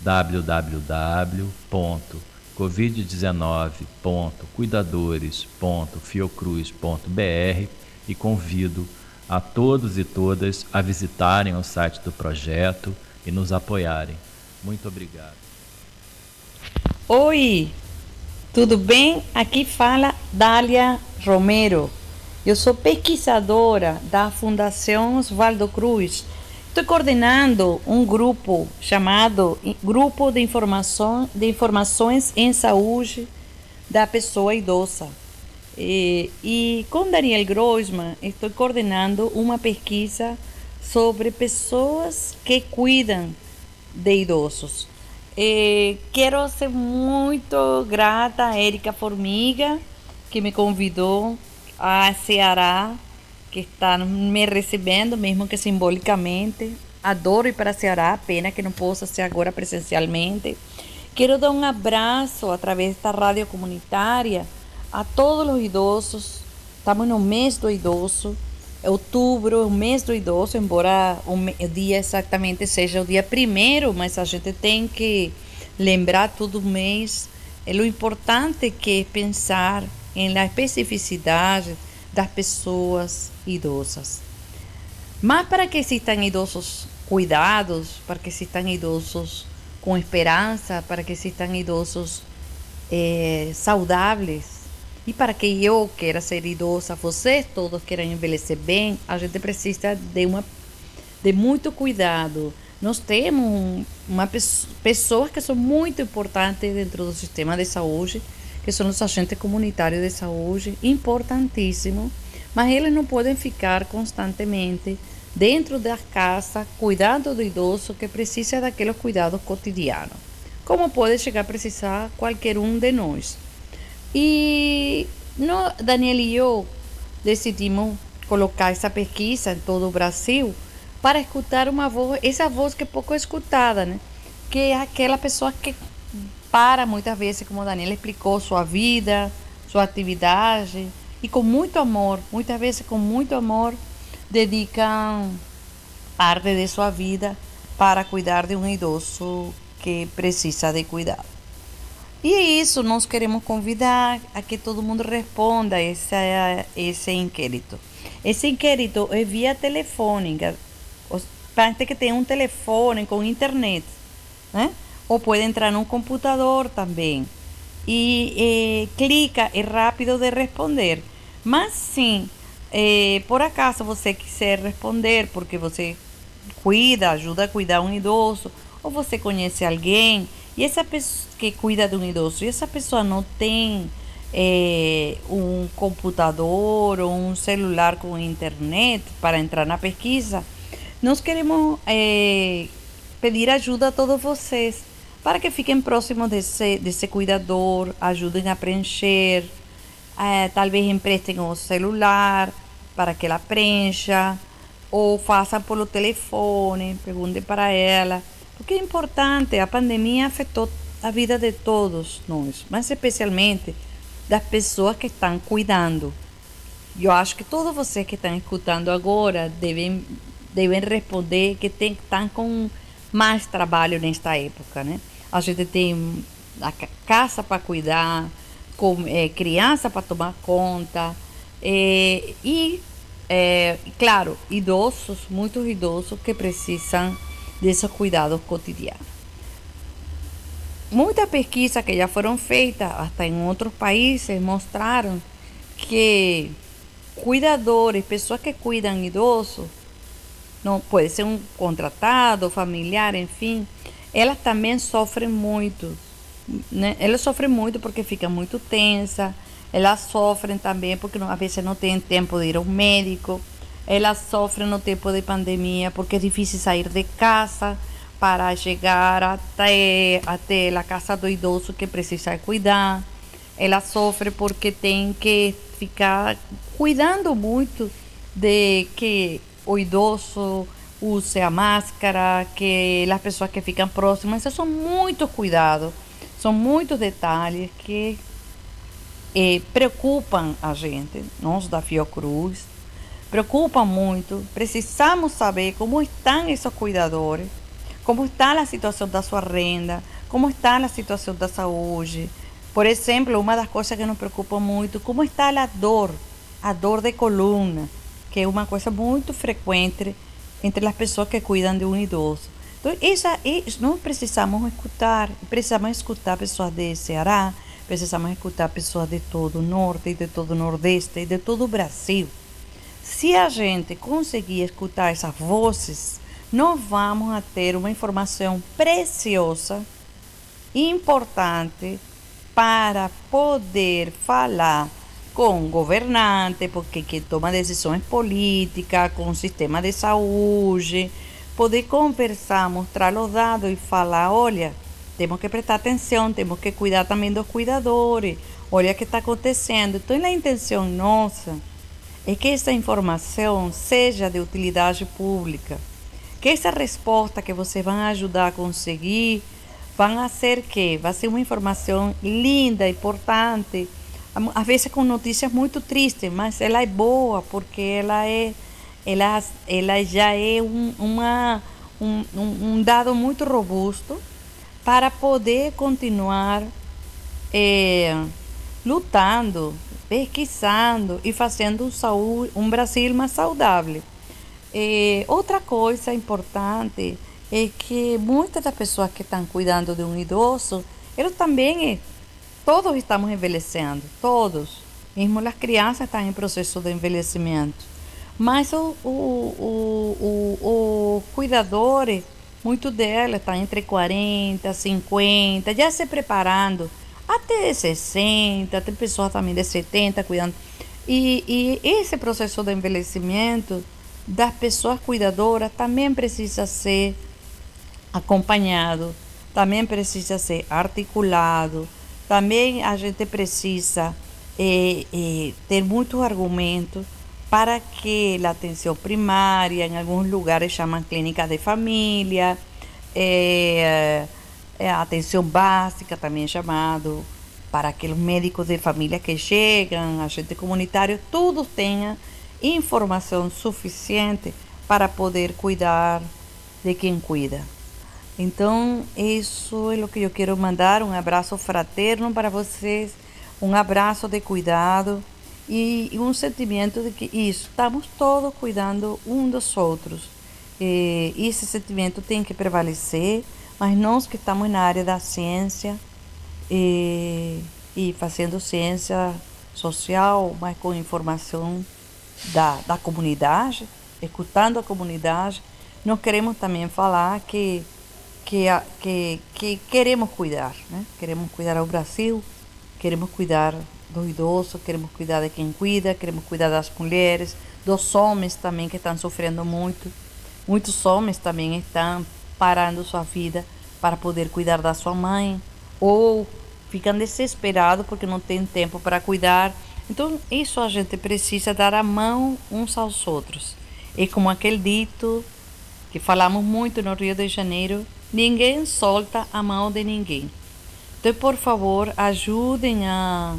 www.covid19.cuidadores.fiocruz.br e convido a todos e todas a visitarem o site do projeto e nos apoiarem. Muito obrigado. Oi, tudo bem? Aqui fala Dália Romero. Eu sou pesquisadora da Fundação Osvaldo Cruz. Estou coordenando um grupo chamado Grupo de, Informação, de Informações em Saúde da pessoa idosa. E, e com Daniel Grossman estou coordenando uma pesquisa sobre pessoas que cuidam de idosos. E quero ser muito grata a Erika Formiga, que me convidou a Ceará, que está me recebendo, mesmo que simbolicamente. Adoro ir para Ceará, pena que não possa ser agora presencialmente. Quero dar um abraço através da rádio comunitária a todos os idosos. Estamos no mês do idoso. Outubro é o mês do idoso, embora o dia exatamente seja o dia primeiro, mas a gente tem que lembrar todo mês. É o importante que é pensar em la especificidade das pessoas idosas. Mas para que existam idosos cuidados, para que existam idosos com esperança, para que existam idosos eh, saudáveis, e para que eu queira ser idosa, vocês todos queiram envelhecer bem, a gente precisa de uma de muito cuidado. Nós temos uma pessoas que são muito importantes dentro do sistema de saúde, que são os agentes comunitários de saúde, importantíssimo, mas eles não podem ficar constantemente dentro da casa cuidando do idoso que precisa daqueles cuidados cotidianos, como pode chegar a precisar qualquer um de nós. E no, Daniel e eu decidimos colocar essa pesquisa em todo Brasil para escutar uma voz, essa voz que é pouco escutada, né? Que é aquela pessoa que para muitas vezes, como Daniel explicou, sua vida, sua atividade e com muito amor, muitas vezes com muito amor, dedicam parte de sua vida para cuidar de um idoso que precisa de cuidado. E é isso, nós queremos convidar a que todo mundo responda esse, esse inquérito. Esse inquérito é via telefônica, para que tem um telefone com internet, né? ou pode entrar num computador também. E eh, clica, é rápido de responder. Mas sim, eh, por acaso você quiser responder porque você cuida, ajuda a cuidar um idoso, ou você conhece alguém e essa pessoa que cuida de um idoso e essa pessoa não tem é, um computador ou um celular com internet para entrar na pesquisa, nós queremos é, pedir ajuda a todos vocês para que fiquem próximos desse, desse cuidador, ajudem a preencher, é, talvez emprestem o celular para que ela preencha, ou façam pelo telefone, perguntem para ela porque é importante, a pandemia afetou a vida de todos nós, mas especialmente das pessoas que estão cuidando. Eu acho que todos vocês que estão escutando agora devem, devem responder que tem, estão com mais trabalho nesta época, né? A gente tem a casa para cuidar, com é, criança para tomar conta é, e, é, claro, idosos, muitos idosos que precisam desses cuidados cotidianos. Muitas pesquisas que já foram feitas, até em outros países, mostraram que cuidadores, pessoas que cuidam idosos, não pode ser um contratado, familiar, enfim, elas também sofrem muito. Né? Elas sofrem muito porque ficam muito tensas, elas sofrem também porque às vezes não têm tempo de ir ao médico elas sofrem no tempo de pandemia porque é difícil sair de casa para chegar até, até a casa do idoso que precisa cuidar. Ela sofre porque tem que ficar cuidando muito de que o idoso use a máscara, que as pessoas que ficam próximas, esses são muitos cuidados, são muitos detalhes que eh, preocupam a gente, nós da Fiocruz, preocupa muito. Precisamos saber como estão esses cuidadores, como está a situação da sua renda, como está a situação da saúde. Por exemplo, uma das coisas que nos preocupa muito, como está a dor, a dor de coluna, que é uma coisa muito frequente entre as pessoas que cuidam de um idoso. Então, essa, nós precisamos escutar, precisamos escutar pessoas de Ceará, precisamos escutar pessoas de todo o norte, de todo o nordeste, de todo o Brasil. Se a gente conseguir escutar essas vozes, nós vamos a ter uma informação preciosa, importante para poder falar com governante, porque que toma decisões políticas, com o sistema de saúde, poder conversar, mostrar os dados e falar, olha, temos que prestar atenção, temos que cuidar também dos cuidadores, olha o que está acontecendo. Então, a intenção nossa é que essa informação seja de utilidade pública, que essa resposta que vocês vão ajudar a conseguir vão ser que vai ser uma informação linda, importante, às vezes com notícias muito tristes, mas ela é boa porque ela é ela, ela já é um, uma, um, um dado muito robusto para poder continuar é, lutando, pesquisando e fazendo saúde, um Brasil mais saudável. É, outra coisa importante é que muitas das pessoas que estão cuidando de um idoso, eles também, todos estamos envelhecendo, todos. Mesmo as crianças estão em processo de envelhecimento. Mas o, o, o, o, o cuidador, muito dela está entre 40, 50, já se preparando, até 60, tem pessoas também de 70 cuidando. E, e esse processo de envelhecimento das pessoas cuidadoras também precisa ser acompanhado, também precisa ser articulado, também a gente precisa é, é, ter muitos argumentos para que a atenção primária, em alguns lugares chamam clínica de família, é, a atenção básica também é chamado, para aqueles médicos de família que chegam, agente comunitário, todos tenham informação suficiente para poder cuidar de quem cuida. Então, isso é o que eu quero mandar, um abraço fraterno para vocês, um abraço de cuidado e, um sentimento de que isso, estamos todos cuidando um dos outros. E esse sentimento tem que prevalecer, mas nós que estamos na área da ciência e, e fazendo ciência social, mas com informação da, da comunidade, escutando a comunidade, nós queremos também falar que, que, que, que queremos cuidar, né? queremos cuidar ao Brasil, queremos cuidar do idoso, queremos cuidar de quem cuida, queremos cuidar das mulheres, dos homens também que estão sofrendo muito. Muitos homens também estão parando sua vida para poder cuidar da sua mãe ou ficam desesperados porque não tem tempo para cuidar. Então, isso a gente precisa dar a mão uns aos outros. É como aquele dito que falamos muito no Rio de Janeiro: ninguém solta a mão de ninguém. Então, por favor, ajudem a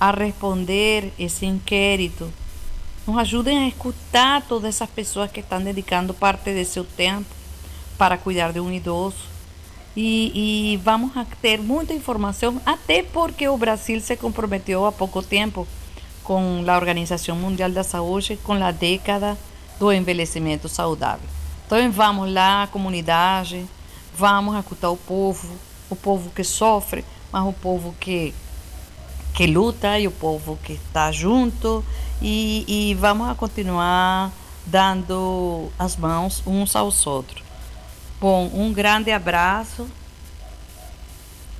a responder esse inquérito. Nos ajudem a escutar todas essas pessoas que estão dedicando parte de seu tempo para cuidar de um idoso. E, e, vamos a ter muita informação, até porque o Brasil se comprometeu há pouco tempo com a Organização Mundial da Saúde com a década do envelhecimento saudável. Então vamos lá, comunidade, vamos escutar o povo, o povo que sofre, mas o povo que que luta e o povo que está junto e, e vamos a continuar dando as mãos uns aos outros. Bom, um grande abraço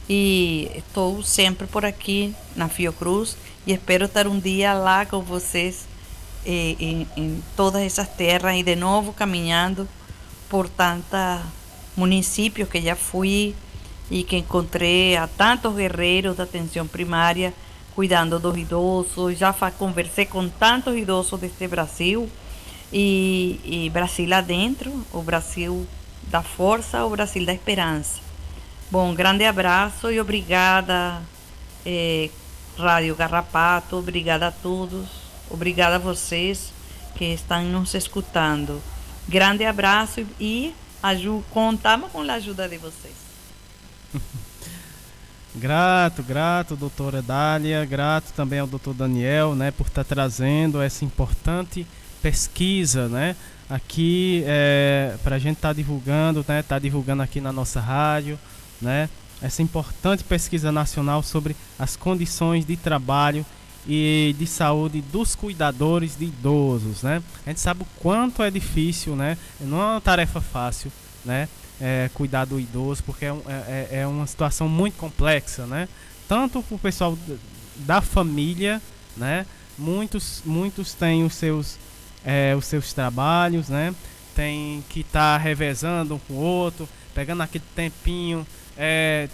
e estou sempre por aqui na Fiocruz e espero estar um dia lá com vocês em, em todas essas terras e de novo caminhando por tantos municípios que já fui e que encontrei a tantos guerreiros da atenção primária cuidando dos idosos. Já conversei com tantos idosos deste Brasil e, e Brasil adentro, o Brasil da força, o Brasil da esperança. Bom, grande abraço e obrigada, eh, Rádio Garrapato, obrigada a todos, obrigada a vocês que estão nos escutando. Grande abraço e contamos com a ajuda de vocês. *laughs* Grato, grato, doutora Dália, grato também ao doutor Daniel, né, por estar trazendo essa importante pesquisa, né, aqui é, para a gente estar tá divulgando, né, tá divulgando aqui na nossa rádio, né, essa importante pesquisa nacional sobre as condições de trabalho e de saúde dos cuidadores de idosos, né. A gente sabe o quanto é difícil, né, não é uma tarefa fácil, né, é, cuidar do idoso, porque é, é, é, é, uma situação muito complexa, né? tanto para o pessoal da família, né? Muitos, muitos têm os seus, é, os seus trabalhos, né? Tem que estar tá revezando um com o outro, pegando aquele tempinho. É,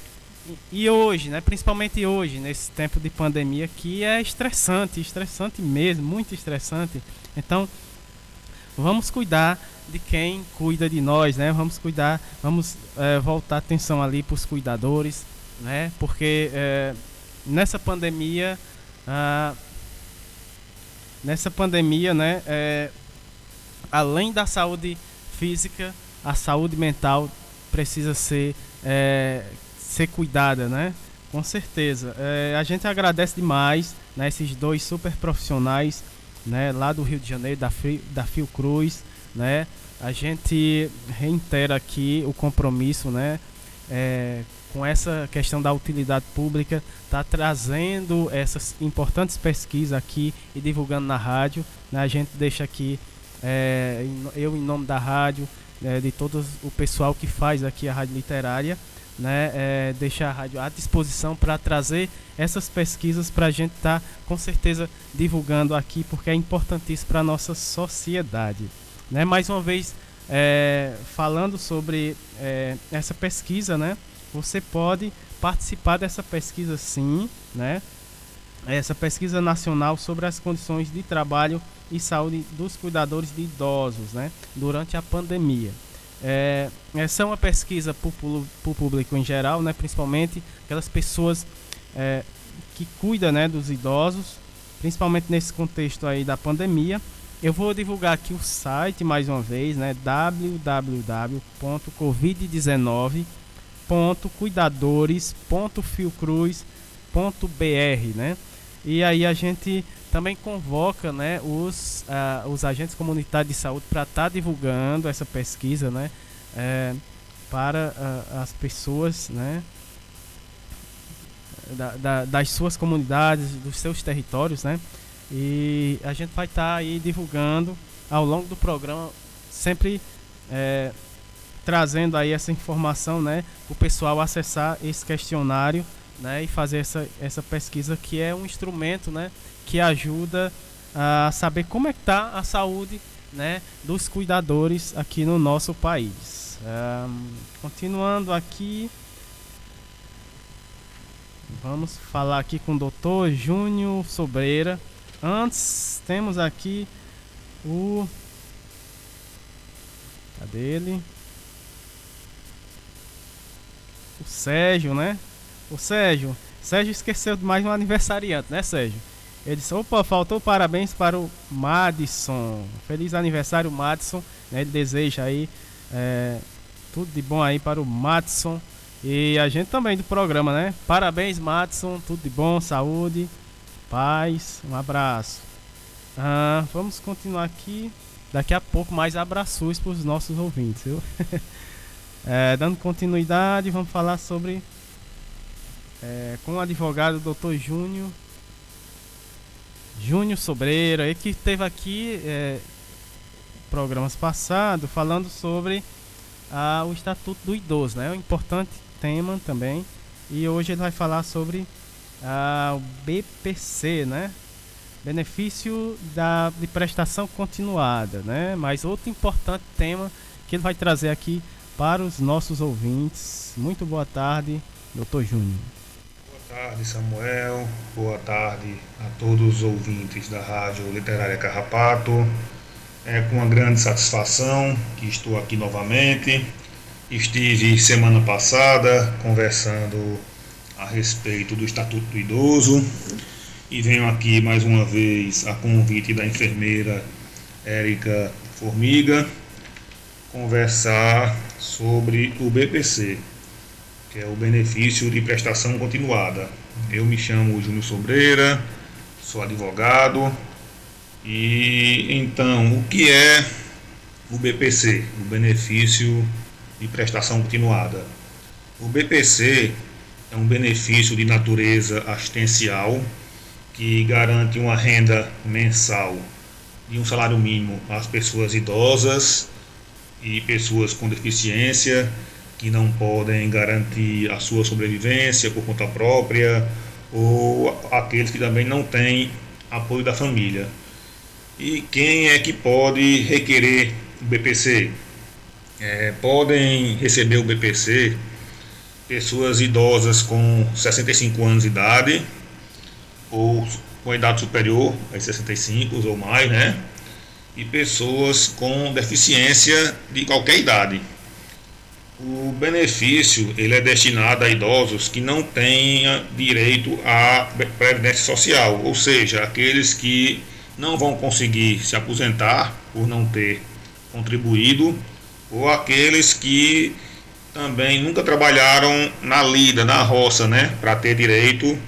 e hoje, né? Principalmente hoje, nesse tempo de pandemia, que é estressante, estressante mesmo, muito estressante. Então, vamos cuidar de quem cuida de nós, né? Vamos cuidar, vamos é, voltar atenção ali para os cuidadores, né? Porque é, nessa pandemia, ah, nessa pandemia, né? É, além da saúde física, a saúde mental precisa ser é, ser cuidada, né? Com certeza. É, a gente agradece demais né, esses dois super profissionais né, lá do Rio de Janeiro, da, Fio, da Fiocruz, né? A gente reitera aqui o compromisso, né? É, com essa questão da utilidade pública, está trazendo essas importantes pesquisas aqui e divulgando na rádio. Né? A gente deixa aqui, é, eu em nome da rádio, é, de todo o pessoal que faz aqui a rádio literária, né, é, a rádio à disposição para trazer essas pesquisas para a gente estar tá, com certeza divulgando aqui, porque é importantíssimo para a nossa sociedade. Né? Mais uma vez, é, falando sobre é, essa pesquisa, né, você pode participar dessa pesquisa sim, né? essa pesquisa nacional sobre as condições de trabalho e saúde dos cuidadores de idosos né, durante a pandemia. É, essa é uma pesquisa para o público em geral, né, principalmente aquelas pessoas é, que cuidam né, dos idosos, principalmente nesse contexto aí da pandemia. Eu vou divulgar aqui o site mais uma vez, né, www.covid19.cuidadores.fiocruz.br, né? E aí a gente também convoca né, os, uh, os agentes comunitários de saúde para estar tá divulgando essa pesquisa né, é, para uh, as pessoas né, da, da, das suas comunidades, dos seus territórios. Né, e a gente vai estar tá aí divulgando ao longo do programa, sempre é, trazendo aí essa informação né, o pessoal acessar esse questionário né, e fazer essa, essa pesquisa que é um instrumento né, que ajuda a saber como é que está a saúde né, dos cuidadores aqui no nosso país. Um, continuando aqui, vamos falar aqui com o Dr. Júnior Sobreira. Antes temos aqui o cadê ele? O Sérgio, né? O Sérgio, Sérgio esqueceu de mais um aniversariante, né, Sérgio? Ele disse: opa, faltou parabéns para o Madison. Feliz aniversário, Madison. Né? Ele deseja aí é, tudo de bom aí para o Madison. E a gente também do programa, né? Parabéns, Madison. Tudo de bom, saúde, paz. Um abraço. Ah, vamos continuar aqui. Daqui a pouco mais abraços para os nossos ouvintes, viu? *laughs* é, dando continuidade, vamos falar sobre é, com o advogado Dr. Júnior Júnior Sobreira, ele que esteve aqui é, programas passados falando sobre ah, o Estatuto do Idoso, né? É um importante tema também. E hoje ele vai falar sobre ah, o BPC, né? Benefício da, de prestação continuada, né? Mas outro importante tema que ele vai trazer aqui para os nossos ouvintes. Muito boa tarde, doutor Júnior. Boa tarde, Samuel. Boa tarde a todos os ouvintes da Rádio Literária Carrapato. É com uma grande satisfação que estou aqui novamente. Estive semana passada conversando a respeito do Estatuto do Idoso e venho aqui mais uma vez a convite da enfermeira Érica Formiga conversar sobre o BPC, que é o benefício de prestação continuada. Eu me chamo Júnior Sobreira, sou advogado. E então, o que é o BPC, o benefício de prestação continuada? O BPC é um benefício de natureza assistencial que garante uma renda mensal de um salário mínimo às pessoas idosas e pessoas com deficiência que não podem garantir a sua sobrevivência por conta própria ou aqueles que também não têm apoio da família. E quem é que pode requerer o BPC? É, podem receber o BPC pessoas idosas com 65 anos de idade ou com idade superior a 65 ou mais, né? E pessoas com deficiência de qualquer idade. O benefício ele é destinado a idosos que não tenham direito à previdência social, ou seja, aqueles que não vão conseguir se aposentar por não ter contribuído, ou aqueles que também nunca trabalharam na lida, na roça, né, para ter direito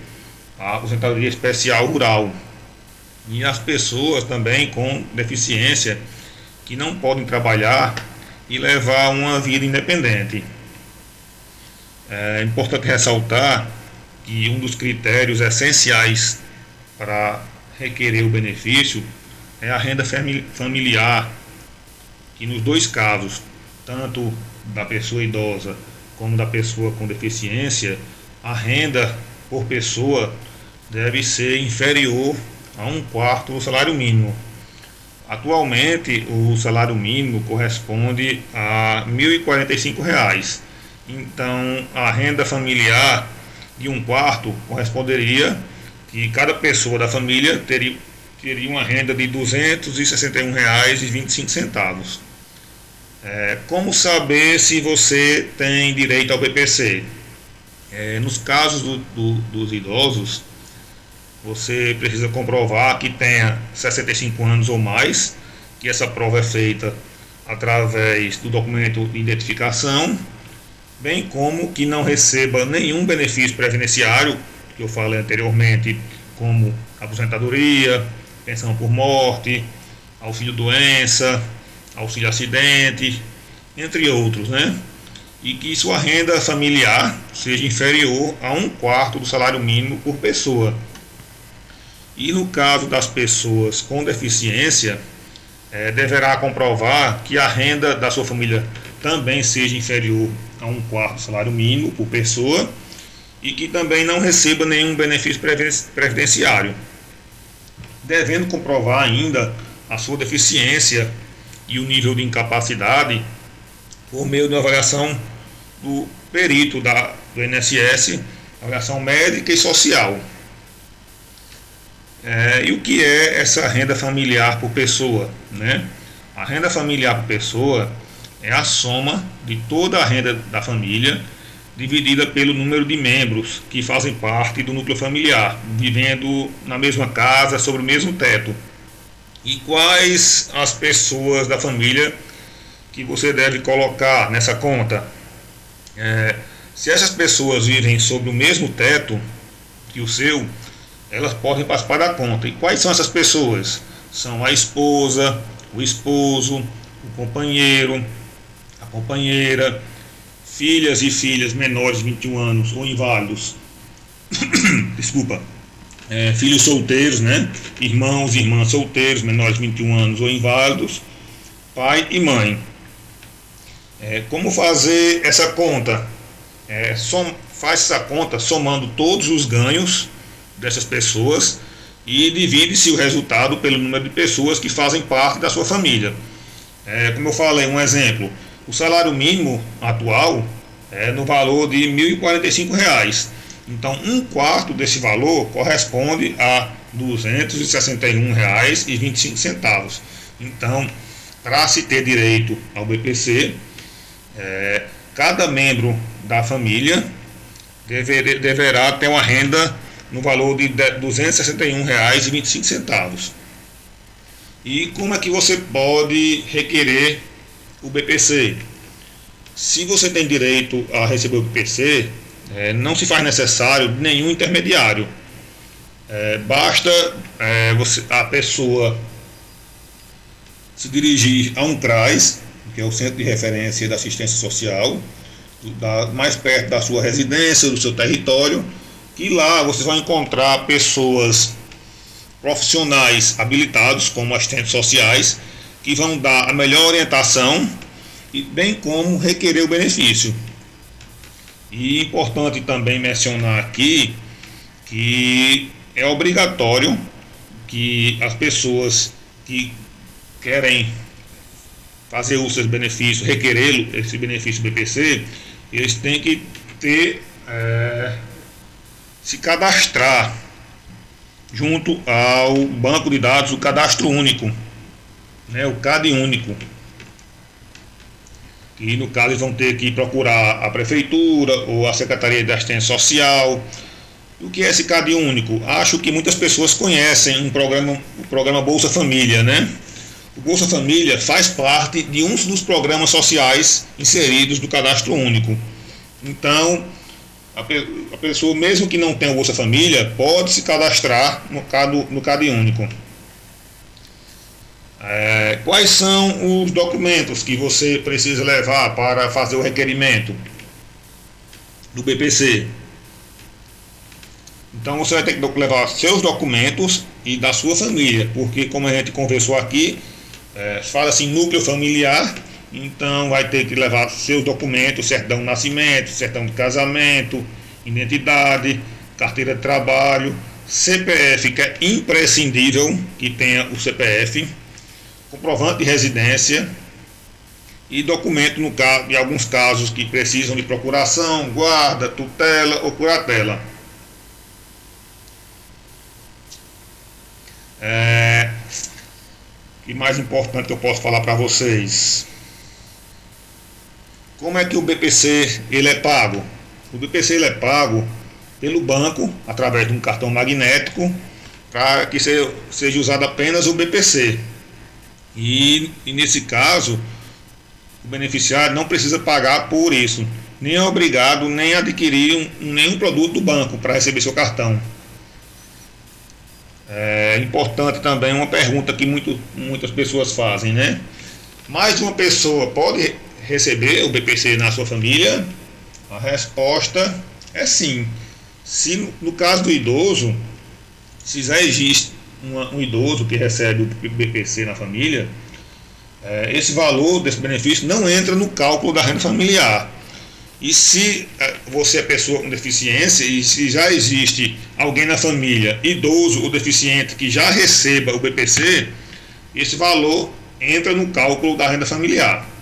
à aposentadoria especial rural. E as pessoas também com deficiência que não podem trabalhar e levar uma vida independente. É importante ressaltar que um dos critérios essenciais para requerer o benefício é a renda familiar, que nos dois casos, tanto da pessoa idosa como da pessoa com deficiência, a renda por pessoa deve ser inferior a um quarto do salário mínimo. Atualmente, o salário mínimo corresponde a R$ 1.045. Então, a renda familiar de um quarto corresponderia que cada pessoa da família teria, teria uma renda de R$ 261,25. É, como saber se você tem direito ao BPC? É, nos casos do, do, dos idosos, você precisa comprovar que tenha 65 anos ou mais, que essa prova é feita através do documento de identificação, bem como que não receba nenhum benefício previdenciário, que eu falei anteriormente, como aposentadoria, pensão por morte, auxílio doença, auxílio acidente, entre outros, né? E que sua renda familiar seja inferior a um quarto do salário mínimo por pessoa e no caso das pessoas com deficiência, é, deverá comprovar que a renda da sua família também seja inferior a um quarto salário mínimo por pessoa e que também não receba nenhum benefício previdenciário, devendo comprovar ainda a sua deficiência e o nível de incapacidade por meio de uma avaliação do perito da, do INSS, avaliação médica e social. É, e o que é essa renda familiar por pessoa? Né? A renda familiar por pessoa é a soma de toda a renda da família dividida pelo número de membros que fazem parte do núcleo familiar, vivendo na mesma casa, sobre o mesmo teto. E quais as pessoas da família que você deve colocar nessa conta? É, se essas pessoas vivem sobre o mesmo teto que o seu, elas podem participar da conta. E quais são essas pessoas? São a esposa, o esposo, o companheiro, a companheira, filhas e filhas menores de 21 anos ou inválidos. *coughs* Desculpa. É, filhos solteiros, né? Irmãos e irmãs solteiros, menores de 21 anos ou inválidos, pai e mãe. É, como fazer essa conta? É, som, faz essa conta somando todos os ganhos dessas pessoas e divide-se o resultado pelo número de pessoas que fazem parte da sua família. É, como eu falei, um exemplo, o salário mínimo atual é no valor de R$ 1.045. Então, um quarto desse valor corresponde a R$ 261,25. Então, para se ter direito ao BPC, é, cada membro da família dever, deverá ter uma renda no valor de R$ 261,25. E como é que você pode requerer o BPC? Se você tem direito a receber o BPC, é, não se faz necessário nenhum intermediário. É, basta é, você, a pessoa se dirigir a um CRAS, que é o Centro de Referência da Assistência Social, da, mais perto da sua residência, do seu território, e lá vocês vão encontrar pessoas profissionais habilitados, como assistentes sociais, que vão dar a melhor orientação e bem como requerer o benefício. E importante também mencionar aqui que é obrigatório que as pessoas que querem fazer os seus benefícios, requerer esse benefício BPC, eles têm que ter é, se cadastrar junto ao banco de dados, o cadastro único, né, o CAD único. E no caso eles vão ter que procurar a prefeitura ou a Secretaria de Assistência Social. O que é esse CAD único? Acho que muitas pessoas conhecem um programa, o programa Bolsa Família, né? O Bolsa Família faz parte de um dos programas sociais inseridos do cadastro único. Então, a, a pessoa, mesmo que não tenha o Bolsa Família, pode se cadastrar no CAD, no CAD único. É, quais são os documentos que você precisa levar para fazer o requerimento do BPC? Então você vai ter que levar seus documentos e da sua família, porque como a gente conversou aqui, é, fala-se em núcleo familiar, então vai ter que levar seus documentos, certidão de nascimento, certidão de casamento, identidade, carteira de trabalho, CPF, que é imprescindível que tenha o CPF comprovante de residência e documento no caso, em alguns casos que precisam de procuração, guarda, tutela ou curatela. É, e mais importante que eu posso falar para vocês. Como é que o BPC ele é pago? O BPC ele é pago pelo banco através de um cartão magnético para que seja, seja usado apenas o BPC. E, e nesse caso, o beneficiário não precisa pagar por isso, nem é obrigado nem adquirir um, nenhum produto do banco para receber seu cartão. É importante também uma pergunta que muito, muitas pessoas fazem, né? Mais de uma pessoa pode receber o BPC na sua família? A resposta é sim. Se no caso do idoso, se já existe uma, um idoso que recebe o BPC na família, é, esse valor desse benefício não entra no cálculo da renda familiar. E se é, você é pessoa com deficiência e se já existe alguém na família, idoso ou deficiente, que já receba o BPC, esse valor entra no cálculo da renda familiar.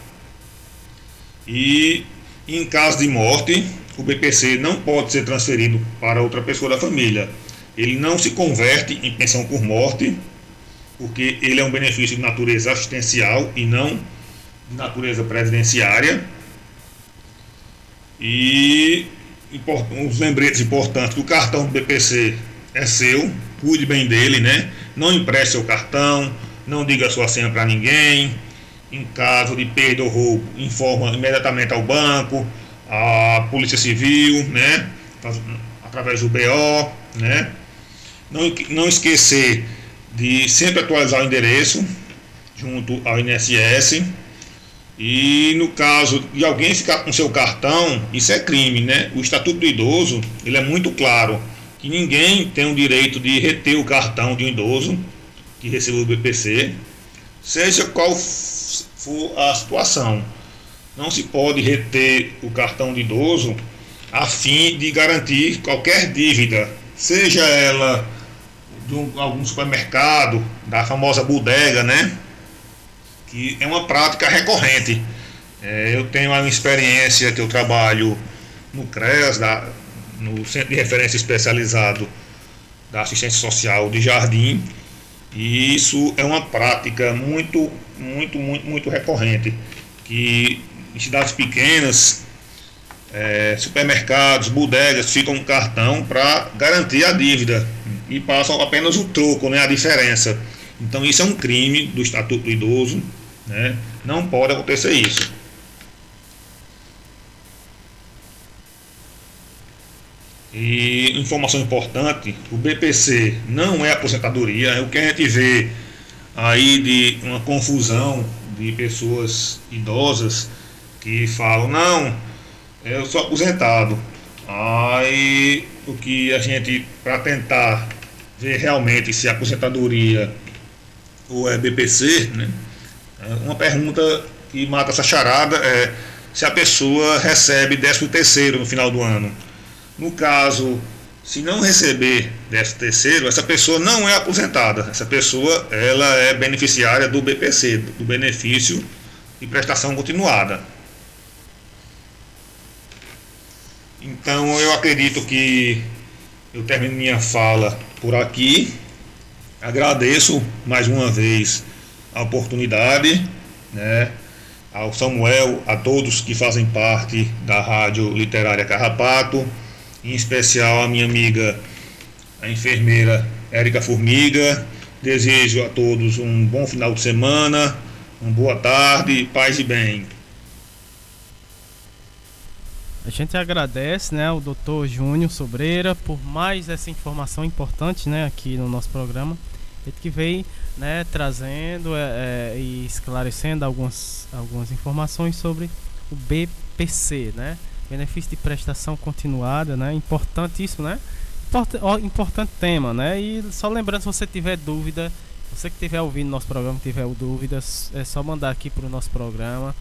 E em caso de morte, o BPC não pode ser transferido para outra pessoa da família ele não se converte em pensão por morte, porque ele é um benefício de natureza assistencial e não de natureza previdenciária. E uns lembretes importantes: o cartão do BPC é seu, cuide bem dele, né? Não empreste seu cartão, não diga sua senha para ninguém. Em caso de perda ou roubo, informa imediatamente ao banco, à Polícia Civil, né? Através do BO, né? Não, não esquecer de sempre atualizar o endereço junto ao INSS. E no caso de alguém ficar com seu cartão, isso é crime, né? O Estatuto do Idoso, ele é muito claro que ninguém tem o direito de reter o cartão de um idoso que recebeu o BPC, seja qual for a situação. Não se pode reter o cartão de idoso a fim de garantir qualquer dívida, seja ela de um, algum supermercado, da famosa bodega, né? Que é uma prática recorrente. É, eu tenho uma experiência que eu trabalho no CREAS, da, no Centro de Referência Especializado da Assistência Social de Jardim, e isso é uma prática muito, muito, muito, muito recorrente, que em cidades pequenas, é, supermercados, bodegas ficam com cartão para garantir a dívida e passam apenas o troco, né, a diferença. Então isso é um crime do Estatuto do Idoso, né? não pode acontecer isso. E informação importante, o BPC não é aposentadoria, é o que a gente vê aí de uma confusão de pessoas idosas que falam, não, eu sou aposentado. Aí o que a gente, para tentar ver realmente se a aposentadoria ou é BPC, né? É uma pergunta que mata essa charada é se a pessoa recebe 13 terceiro no final do ano. No caso, se não receber 13 terceiro, essa pessoa não é aposentada. Essa pessoa ela é beneficiária do BPC, do benefício de prestação continuada. Então eu acredito que eu termino minha fala por aqui. Agradeço mais uma vez a oportunidade, né? Ao Samuel, a todos que fazem parte da Rádio Literária Carrapato em especial a minha amiga, a enfermeira Érica Formiga. Desejo a todos um bom final de semana, uma boa tarde, paz e bem. A gente agradece, né, ao Dr. Júnior Sobreira por mais essa informação importante, né, aqui no nosso programa. Ele que veio, né, trazendo é, é, e esclarecendo algumas, algumas informações sobre o BPC, né, benefício de prestação continuada, né? Importantíssimo, né? Importante tema, né? E só lembrando, se você tiver dúvida, você que estiver ouvindo nosso programa, tiver dúvidas, é só mandar aqui para o nosso programa,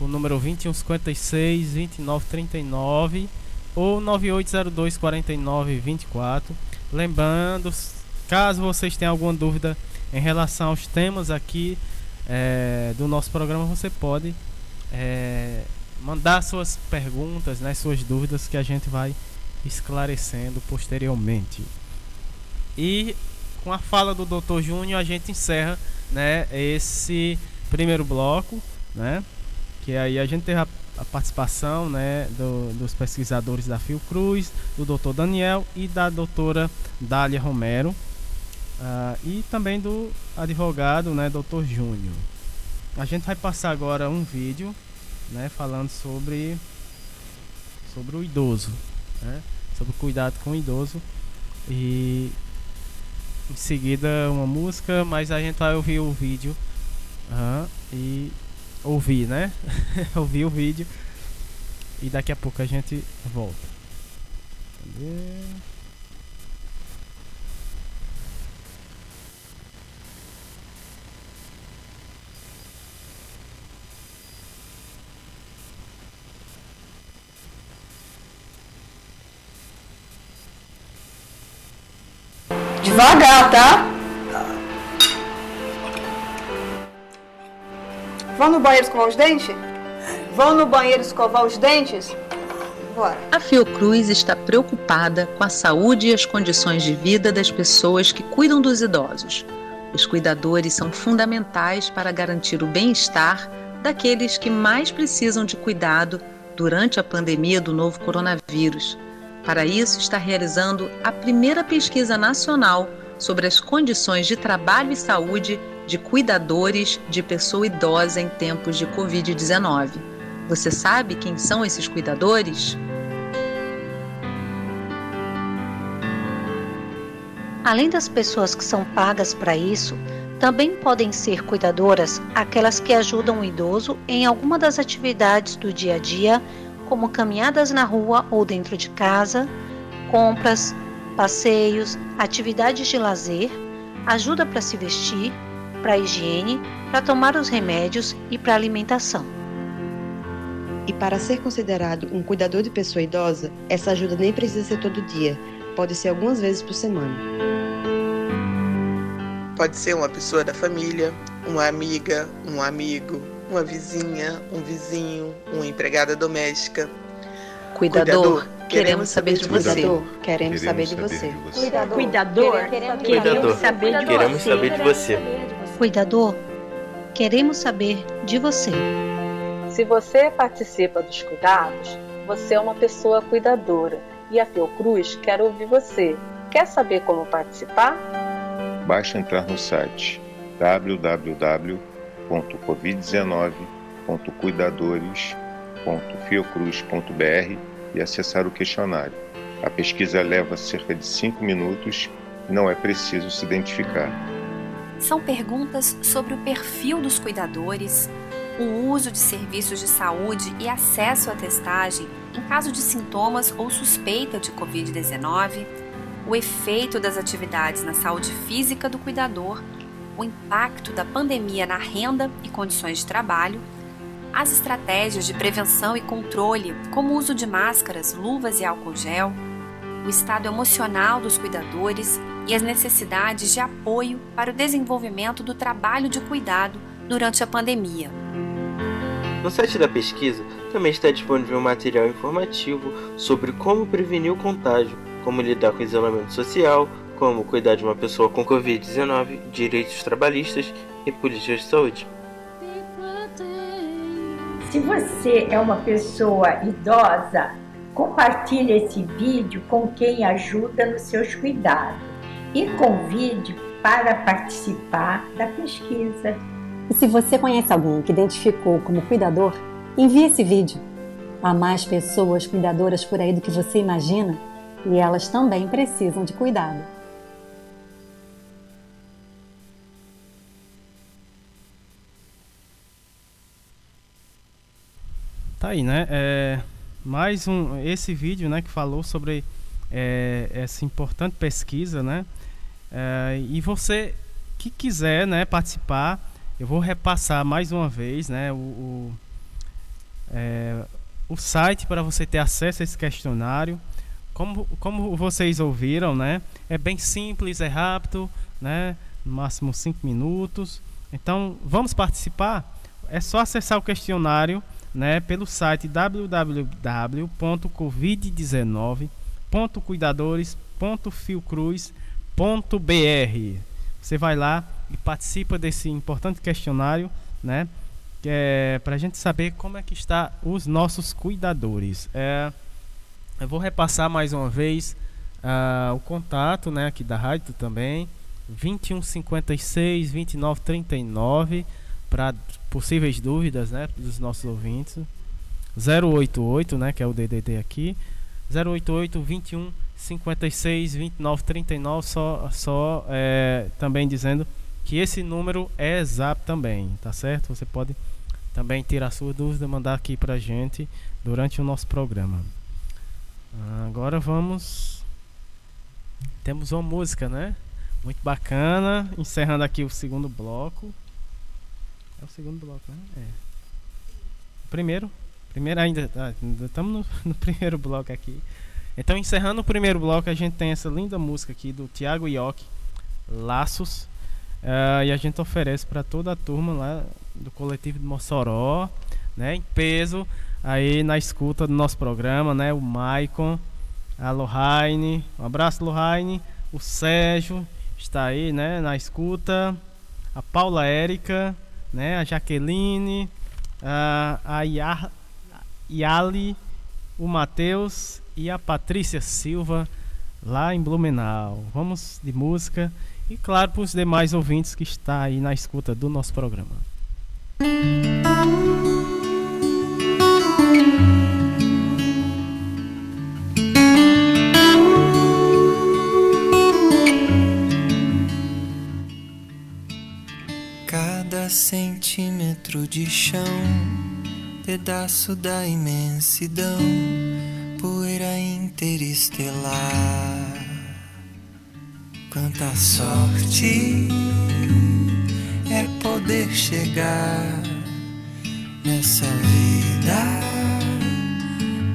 o número 2156 2939 ou 9802 4924. Lembrando, caso vocês tenham alguma dúvida em relação aos temas aqui é, do nosso programa, você pode é, mandar suas perguntas, né, suas dúvidas que a gente vai esclarecendo posteriormente. E com a fala do Dr. Júnior a gente encerra, né, esse primeiro bloco, né, que aí a gente teve a, a participação, né, do, dos pesquisadores da Fiocruz, do Dr. Daniel e da doutora Dália Romero. Uh, e também do advogado, né, Dr. Júnior. A gente vai passar agora um vídeo né, falando sobre sobre o idoso, né, sobre o cuidado com o idoso e em seguida uma música, mas a gente vai ouvir o vídeo e ouvir, né? *laughs* ouvir o vídeo e daqui a pouco a gente volta. Devagar, tá? Vão no banheiro escovar os dentes? Vão no banheiro escovar os dentes? Bora. A Fiocruz está preocupada com a saúde e as condições de vida das pessoas que cuidam dos idosos. Os cuidadores são fundamentais para garantir o bem-estar daqueles que mais precisam de cuidado durante a pandemia do novo coronavírus. Para isso, está realizando a primeira pesquisa nacional sobre as condições de trabalho e saúde de cuidadores de pessoa idosa em tempos de Covid-19. Você sabe quem são esses cuidadores? Além das pessoas que são pagas para isso, também podem ser cuidadoras aquelas que ajudam o idoso em alguma das atividades do dia a dia como caminhadas na rua ou dentro de casa, compras, passeios, atividades de lazer, ajuda para se vestir, para higiene, para tomar os remédios e para alimentação. E para ser considerado um cuidador de pessoa idosa, essa ajuda nem precisa ser todo dia, pode ser algumas vezes por semana. Pode ser uma pessoa da família, uma amiga, um amigo, uma vizinha, um vizinho, uma empregada doméstica. Cuidador, queremos, queremos saber de você. Cuidador, queremos saber de você. Cuidador, Cuidador, queremos saber de queremos você. saber de você. Cuidador, queremos saber de você. Se você participa dos cuidados, você é uma pessoa cuidadora e a Fiocruz quer ouvir você. Quer saber como participar? Basta entrar no site www www.covid19.cuidadores.fiocruz.br e acessar o questionário. A pesquisa leva cerca de 5 minutos e não é preciso se identificar. São perguntas sobre o perfil dos cuidadores, o uso de serviços de saúde e acesso à testagem em caso de sintomas ou suspeita de Covid-19, o efeito das atividades na saúde física do cuidador o impacto da pandemia na renda e condições de trabalho, as estratégias de prevenção e controle, como o uso de máscaras, luvas e álcool gel, o estado emocional dos cuidadores e as necessidades de apoio para o desenvolvimento do trabalho de cuidado durante a pandemia. No site da pesquisa também está disponível material informativo sobre como prevenir o contágio, como lidar com isolamento social, como cuidar de uma pessoa com Covid-19, direitos trabalhistas e políticas de saúde. Se você é uma pessoa idosa, compartilhe esse vídeo com quem ajuda nos seus cuidados e convide para participar da pesquisa. E se você conhece alguém que identificou como cuidador, envie esse vídeo. Há mais pessoas cuidadoras por aí do que você imagina e elas também precisam de cuidado. Tá aí, né? É, mais um esse vídeo, né, que falou sobre é, essa importante pesquisa, né? É, e você que quiser, né, participar, eu vou repassar mais uma vez, né, o, o, é, o site para você ter acesso a esse questionário. Como, como vocês ouviram, né, é bem simples, é rápido, né, no máximo 5 minutos. Então, vamos participar? É só acessar o questionário né, pelo site www.covid19.cuidadores.fiocruz.br. Você vai lá e participa desse importante questionário, né, é para a gente saber como é que está os nossos cuidadores. É, eu vou repassar mais uma vez uh, o contato, né, aqui da rádio também, 2156 2939 para possíveis dúvidas, né, dos nossos ouvintes. 088, né, que é o DDD aqui. 088 21 56 29 39 só só é, também dizendo que esse número é exato também, tá certo? Você pode também tirar sua dúvida, mandar aqui pra gente durante o nosso programa. Agora vamos temos uma música, né? Muito bacana, encerrando aqui o segundo bloco. É o segundo bloco, né? É. Primeiro. Primeiro ainda. Ah, estamos no, *laughs* no, primeiro bloco aqui. Então, encerrando o primeiro bloco, a gente tem essa linda música aqui do Thiago Ioc, Laços. Uh, e a gente oferece para toda a turma lá do coletivo de Mossoró, né? Em peso, aí na escuta do nosso programa, né? O Maicon, a Lohane, um abraço Lohane, o Sérgio está aí, né? Na escuta, a Paula Érica, né? A Jaqueline, a, a Yali, o Matheus e a Patrícia Silva lá em Blumenau. Vamos de música e claro para os demais ouvintes que está aí na escuta do nosso programa. Centímetro de chão, pedaço da imensidão, poeira interestelar. Quanta sorte é poder chegar nessa vida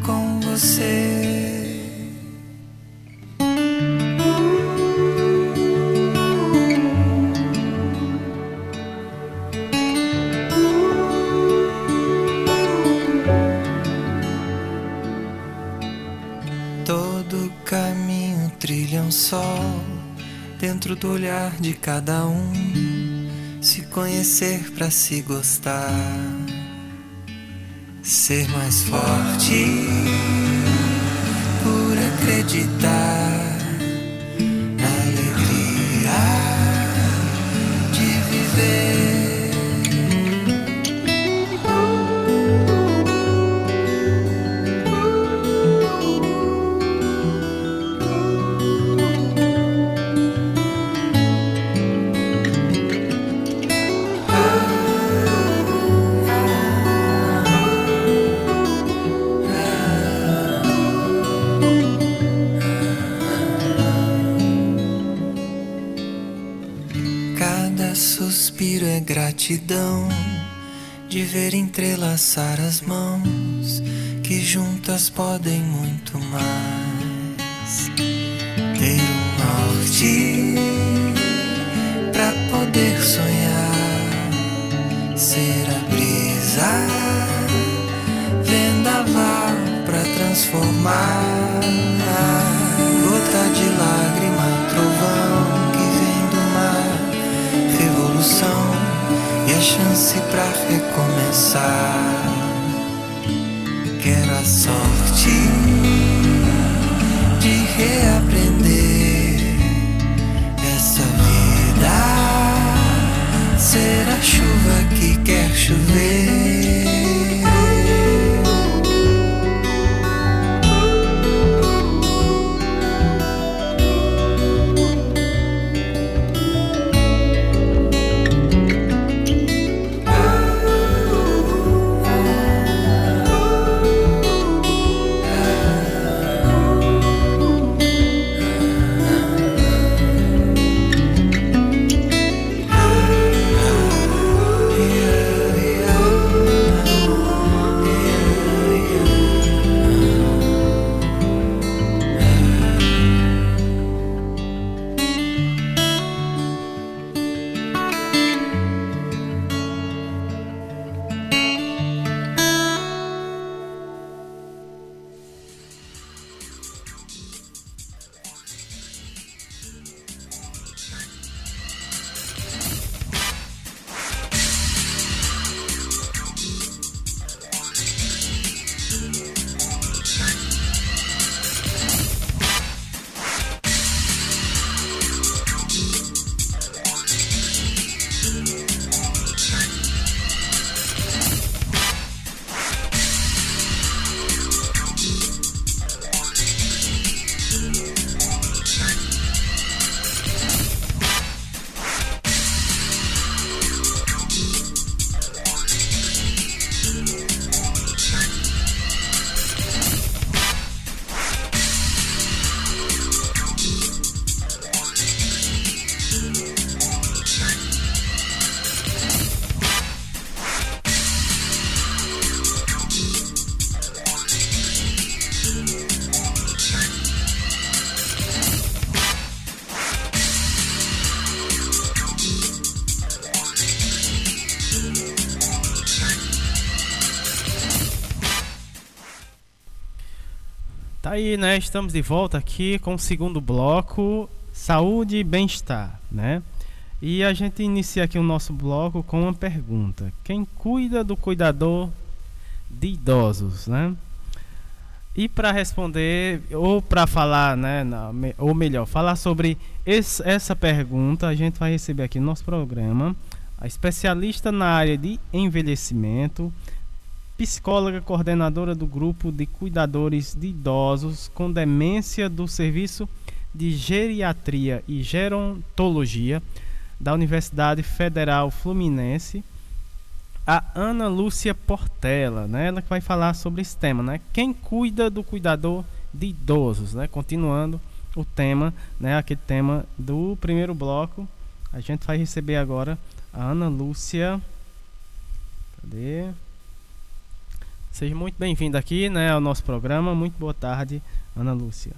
com você. Olhar de cada um, se conhecer para se gostar, ser mais forte por acreditar gratidão de ver entrelaçar as mãos que juntas podem muito mais. ter um norte pra poder sonhar, ser a brisa, vendaval pra transformar, gota de lágrima, chance pra recomeçar. Quero a sorte de reaprender essa vida, ser a chuva que quer chover. Aí, né? Estamos de volta aqui com o segundo bloco, saúde e bem-estar, né? E a gente inicia aqui o nosso bloco com uma pergunta: quem cuida do cuidador de idosos, né? E para responder ou para falar, né, ou melhor, falar sobre esse, essa pergunta, a gente vai receber aqui no nosso programa a especialista na área de envelhecimento, psicóloga coordenadora do grupo de cuidadores de idosos com demência do Serviço de Geriatria e Gerontologia da Universidade Federal Fluminense, a Ana Lúcia Portela, né? Ela que vai falar sobre esse tema, né? Quem cuida do cuidador de idosos, né? Continuando o tema, né? Aquele tema do primeiro bloco. A gente vai receber agora a Ana Lúcia. Cadê? Seja muito bem-vinda aqui, né, ao nosso programa. Muito boa tarde, Ana Lúcia.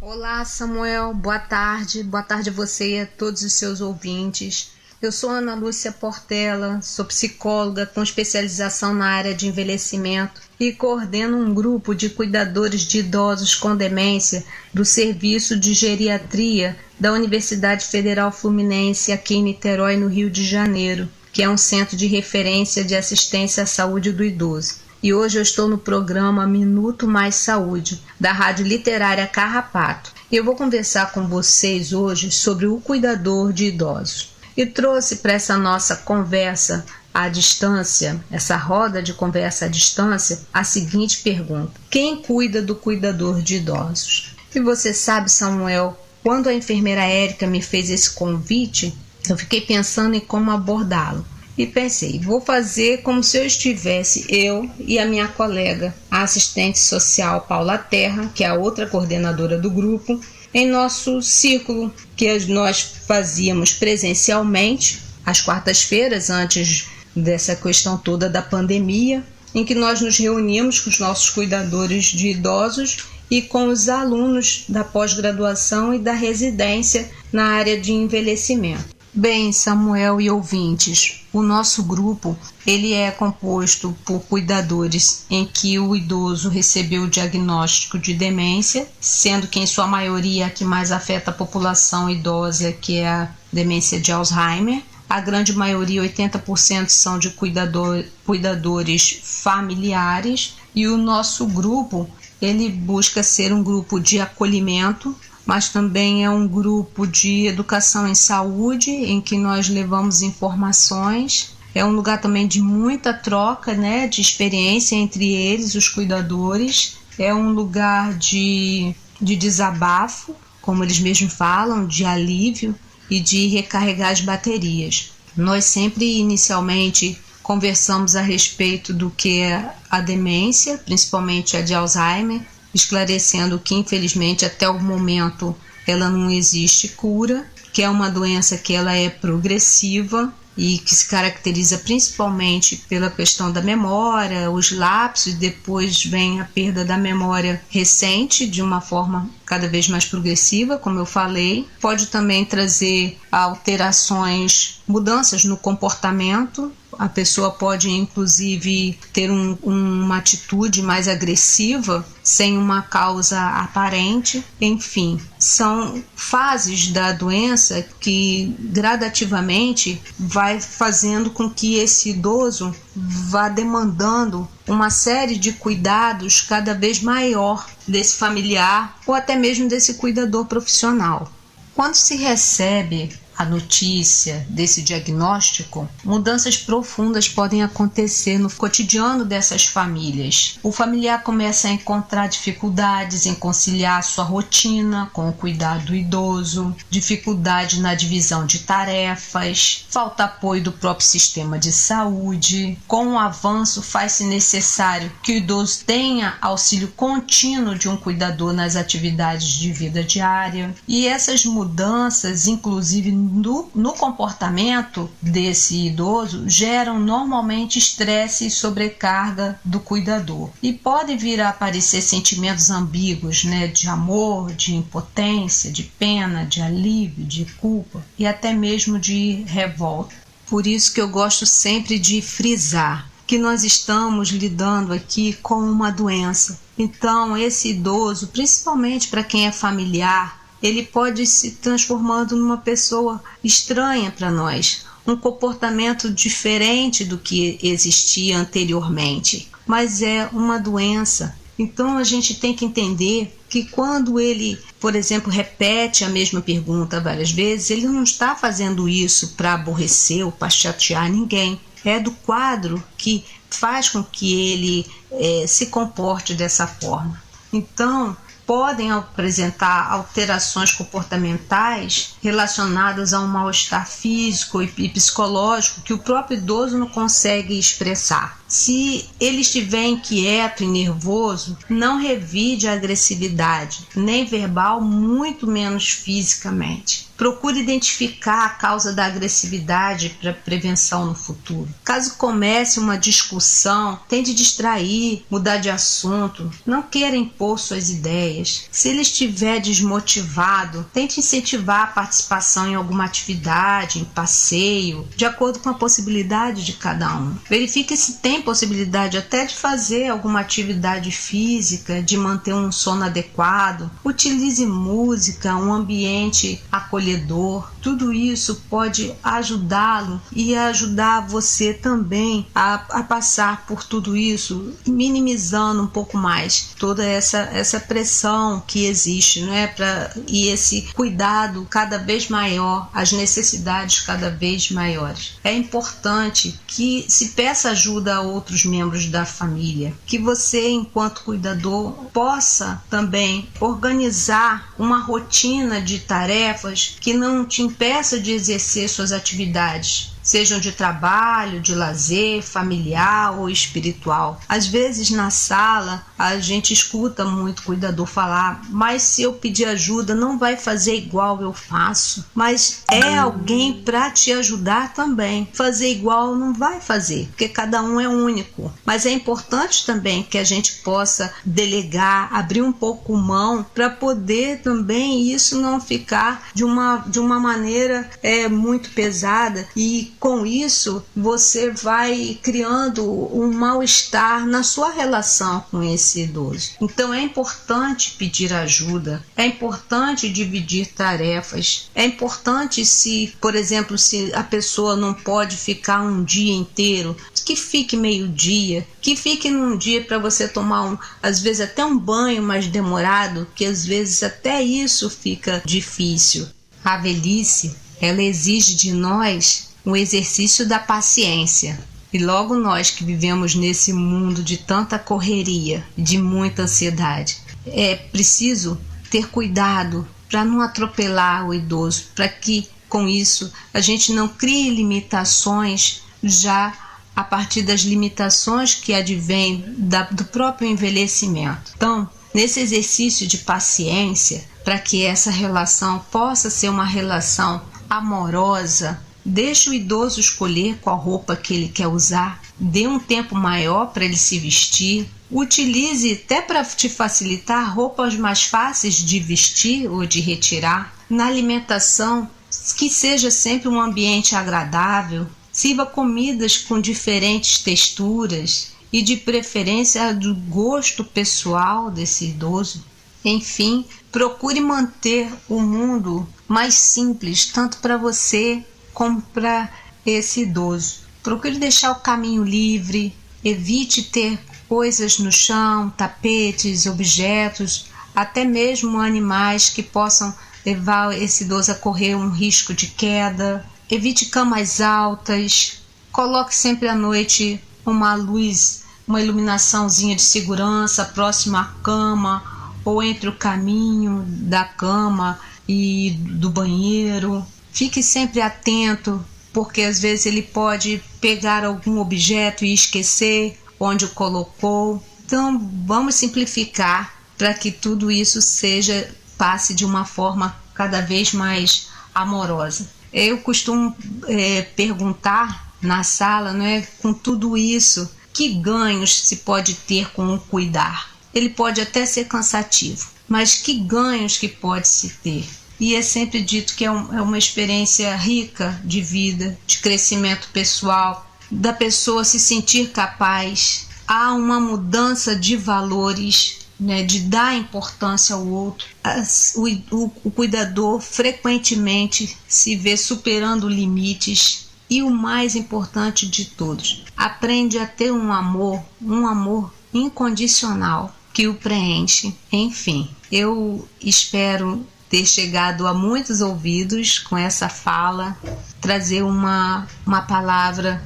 Olá, Samuel. Boa tarde. Boa tarde a você e a todos os seus ouvintes. Eu sou Ana Lúcia Portela, sou psicóloga com especialização na área de envelhecimento e coordeno um grupo de cuidadores de idosos com demência do Serviço de Geriatria da Universidade Federal Fluminense aqui em Niterói, no Rio de Janeiro, que é um centro de referência de assistência à saúde do idoso e hoje eu estou no programa Minuto Mais Saúde, da Rádio Literária Carrapato. Eu vou conversar com vocês hoje sobre o cuidador de idosos. E trouxe para essa nossa conversa à distância, essa roda de conversa à distância, a seguinte pergunta: Quem cuida do cuidador de idosos? E você sabe, Samuel, quando a enfermeira Érica me fez esse convite, eu fiquei pensando em como abordá-lo e pensei, vou fazer como se eu estivesse eu e a minha colega, a assistente social Paula Terra, que é a outra coordenadora do grupo, em nosso círculo que nós fazíamos presencialmente às quartas-feiras antes dessa questão toda da pandemia, em que nós nos reuníamos com os nossos cuidadores de idosos e com os alunos da pós-graduação e da residência na área de envelhecimento. Bem, Samuel e ouvintes, o nosso grupo ele é composto por cuidadores em que o idoso recebeu o diagnóstico de demência, sendo que em sua maioria a que mais afeta a população idosa, que é a demência de Alzheimer. A grande maioria, 80%, são de cuidador, cuidadores familiares e o nosso grupo ele busca ser um grupo de acolhimento mas também é um grupo de educação em saúde em que nós levamos informações. É um lugar também de muita troca, né, de experiência entre eles, os cuidadores. É um lugar de, de desabafo, como eles mesmos falam, de alívio e de recarregar as baterias. Nós sempre inicialmente conversamos a respeito do que é a demência, principalmente a de Alzheimer, esclarecendo que infelizmente até o momento ela não existe cura, que é uma doença que ela é progressiva e que se caracteriza principalmente pela questão da memória, os lapsos, depois vem a perda da memória recente de uma forma cada vez mais progressiva, como eu falei. Pode também trazer alterações, mudanças no comportamento, a pessoa pode, inclusive, ter um, uma atitude mais agressiva sem uma causa aparente. Enfim, são fases da doença que gradativamente vai fazendo com que esse idoso vá demandando uma série de cuidados cada vez maior desse familiar ou até mesmo desse cuidador profissional. Quando se recebe a notícia desse diagnóstico, mudanças profundas podem acontecer no cotidiano dessas famílias. O familiar começa a encontrar dificuldades em conciliar sua rotina com o cuidado do idoso, dificuldade na divisão de tarefas, falta apoio do próprio sistema de saúde. Com o avanço, faz-se necessário que o idoso tenha auxílio contínuo de um cuidador nas atividades de vida diária. E essas mudanças, inclusive no, no comportamento desse idoso geram normalmente estresse e sobrecarga do cuidador. E pode vir a aparecer sentimentos ambíguos, né, de amor, de impotência, de pena, de alívio, de culpa e até mesmo de revolta. Por isso que eu gosto sempre de frisar que nós estamos lidando aqui com uma doença. Então, esse idoso, principalmente para quem é familiar, ele pode se transformando numa pessoa estranha para nós, um comportamento diferente do que existia anteriormente. Mas é uma doença. Então a gente tem que entender que quando ele, por exemplo, repete a mesma pergunta várias vezes, ele não está fazendo isso para aborrecer ou para chatear ninguém. É do quadro que faz com que ele é, se comporte dessa forma. Então, podem apresentar alterações comportamentais relacionadas a um mal-estar físico e psicológico que o próprio idoso não consegue expressar. Se ele estiver inquieto e nervoso, não revide a agressividade, nem verbal, muito menos fisicamente. Procure identificar a causa da agressividade para prevenção no futuro. Caso comece uma discussão, tente distrair, mudar de assunto, não queira impor suas ideias. Se ele estiver desmotivado, tente incentivar a participação em alguma atividade, em passeio, de acordo com a possibilidade de cada um. Verifique se tem possibilidade até de fazer alguma atividade física, de manter um sono adequado. Utilize música, um ambiente acolhedor. Tudo isso pode ajudá-lo e ajudar você também a, a passar por tudo isso, minimizando um pouco mais toda essa, essa pressão que existe, não é? Pra, e esse cuidado cada vez maior, as necessidades cada vez maiores. É importante que se peça ajuda a outros membros da família, que você, enquanto cuidador, possa também organizar uma rotina de tarefas que não te impeça de exercer suas atividades sejam de trabalho, de lazer, familiar ou espiritual. Às vezes na sala a gente escuta muito cuidador falar, mas se eu pedir ajuda não vai fazer igual eu faço. Mas é alguém para te ajudar também. Fazer igual não vai fazer, porque cada um é único. Mas é importante também que a gente possa delegar, abrir um pouco mão para poder também isso não ficar de uma, de uma maneira é, muito pesada e com isso você vai criando um mal-estar na sua relação com esse idoso. Então é importante pedir ajuda, é importante dividir tarefas, é importante se, por exemplo, se a pessoa não pode ficar um dia inteiro, que fique meio-dia, que fique num dia para você tomar um, às vezes até um banho mais demorado, que às vezes até isso fica difícil. A velhice, ela exige de nós o exercício da paciência. E logo nós que vivemos nesse mundo de tanta correria, de muita ansiedade, é preciso ter cuidado para não atropelar o idoso, para que com isso a gente não crie limitações já a partir das limitações que advêm da, do próprio envelhecimento. Então, nesse exercício de paciência, para que essa relação possa ser uma relação amorosa, deixe o idoso escolher qual roupa que ele quer usar, dê um tempo maior para ele se vestir, utilize até para te facilitar roupas mais fáceis de vestir ou de retirar. Na alimentação, que seja sempre um ambiente agradável, Sirva comidas com diferentes texturas e de preferência do gosto pessoal desse idoso. Enfim, procure manter o mundo mais simples, tanto para você como para esse idoso. Procure deixar o caminho livre, evite ter coisas no chão, tapetes, objetos, até mesmo animais que possam levar esse idoso a correr um risco de queda. Evite camas altas. Coloque sempre à noite uma luz, uma iluminaçãozinha de segurança próxima à cama ou entre o caminho da cama e do banheiro. Fique sempre atento, porque às vezes ele pode pegar algum objeto e esquecer onde o colocou. Então, vamos simplificar para que tudo isso seja passe de uma forma cada vez mais amorosa. Eu costumo é, perguntar na sala, não é, com tudo isso, que ganhos se pode ter com o cuidar? Ele pode até ser cansativo, mas que ganhos que pode se ter? E é sempre dito que é, um, é uma experiência rica de vida, de crescimento pessoal, da pessoa se sentir capaz. Há uma mudança de valores né, de dar importância ao outro. As, o, o, o cuidador frequentemente se vê superando limites e o mais importante de todos, aprende a ter um amor, um amor incondicional que o preenche. Enfim, eu espero ter chegado a muitos ouvidos com essa fala, trazer uma, uma palavra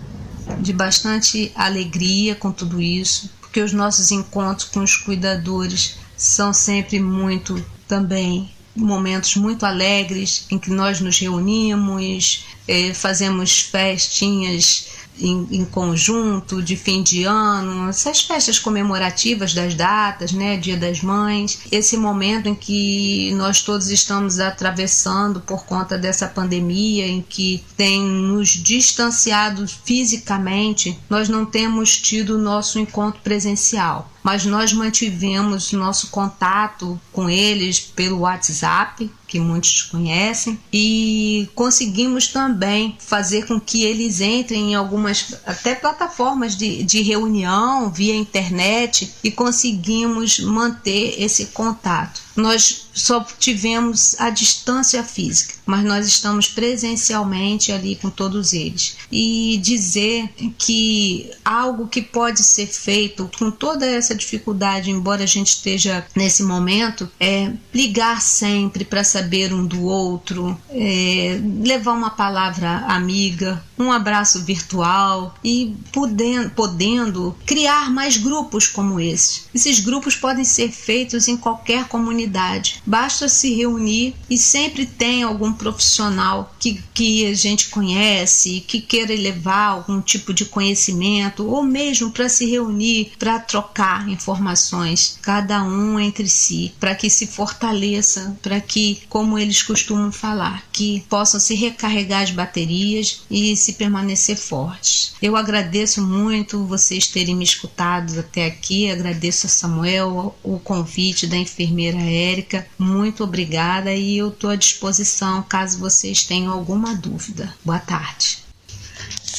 de bastante alegria com tudo isso, porque os nossos encontros com os cuidadores são sempre muito também momentos muito alegres em que nós nos reunimos, eh, fazemos festinhas em, em, conjunto de fim de ano, essas festas comemorativas das datas, né, Dia das Mães, esse momento em que nós todos estamos atravessando por conta dessa pandemia, em que tem nos distanciado fisicamente, nós não temos tido nosso encontro presencial. Mas nós mantivemos nosso contato com eles pelo WhatsApp, que muitos conhecem, e conseguimos também fazer com que eles entrem em algumas até plataformas de, de reunião via internet e conseguimos manter esse contato. Nós só tivemos a distância física, mas nós estamos presencialmente ali com todos eles. E dizer que algo que pode ser feito com toda essa dificuldade, embora a gente esteja nesse momento, é ligar sempre para saber um do outro, é, levar uma palavra amiga um abraço virtual e podendo, podendo criar mais grupos como esse. Esses grupos podem ser feitos em qualquer comunidade. Basta se reunir e sempre tem algum profissional que, que a gente conhece, que queira levar algum tipo de conhecimento, ou mesmo para se reunir, para trocar informações, cada um entre si, para que se fortaleça, para que, como eles costumam falar, que possam se recarregar as baterias e se permanecer fortes. Eu agradeço muito vocês terem me escutado até aqui, agradeço a Samuel o convite da enfermeira Érica, muito obrigada e eu estou à disposição caso vocês tenham alguma dúvida. Boa tarde.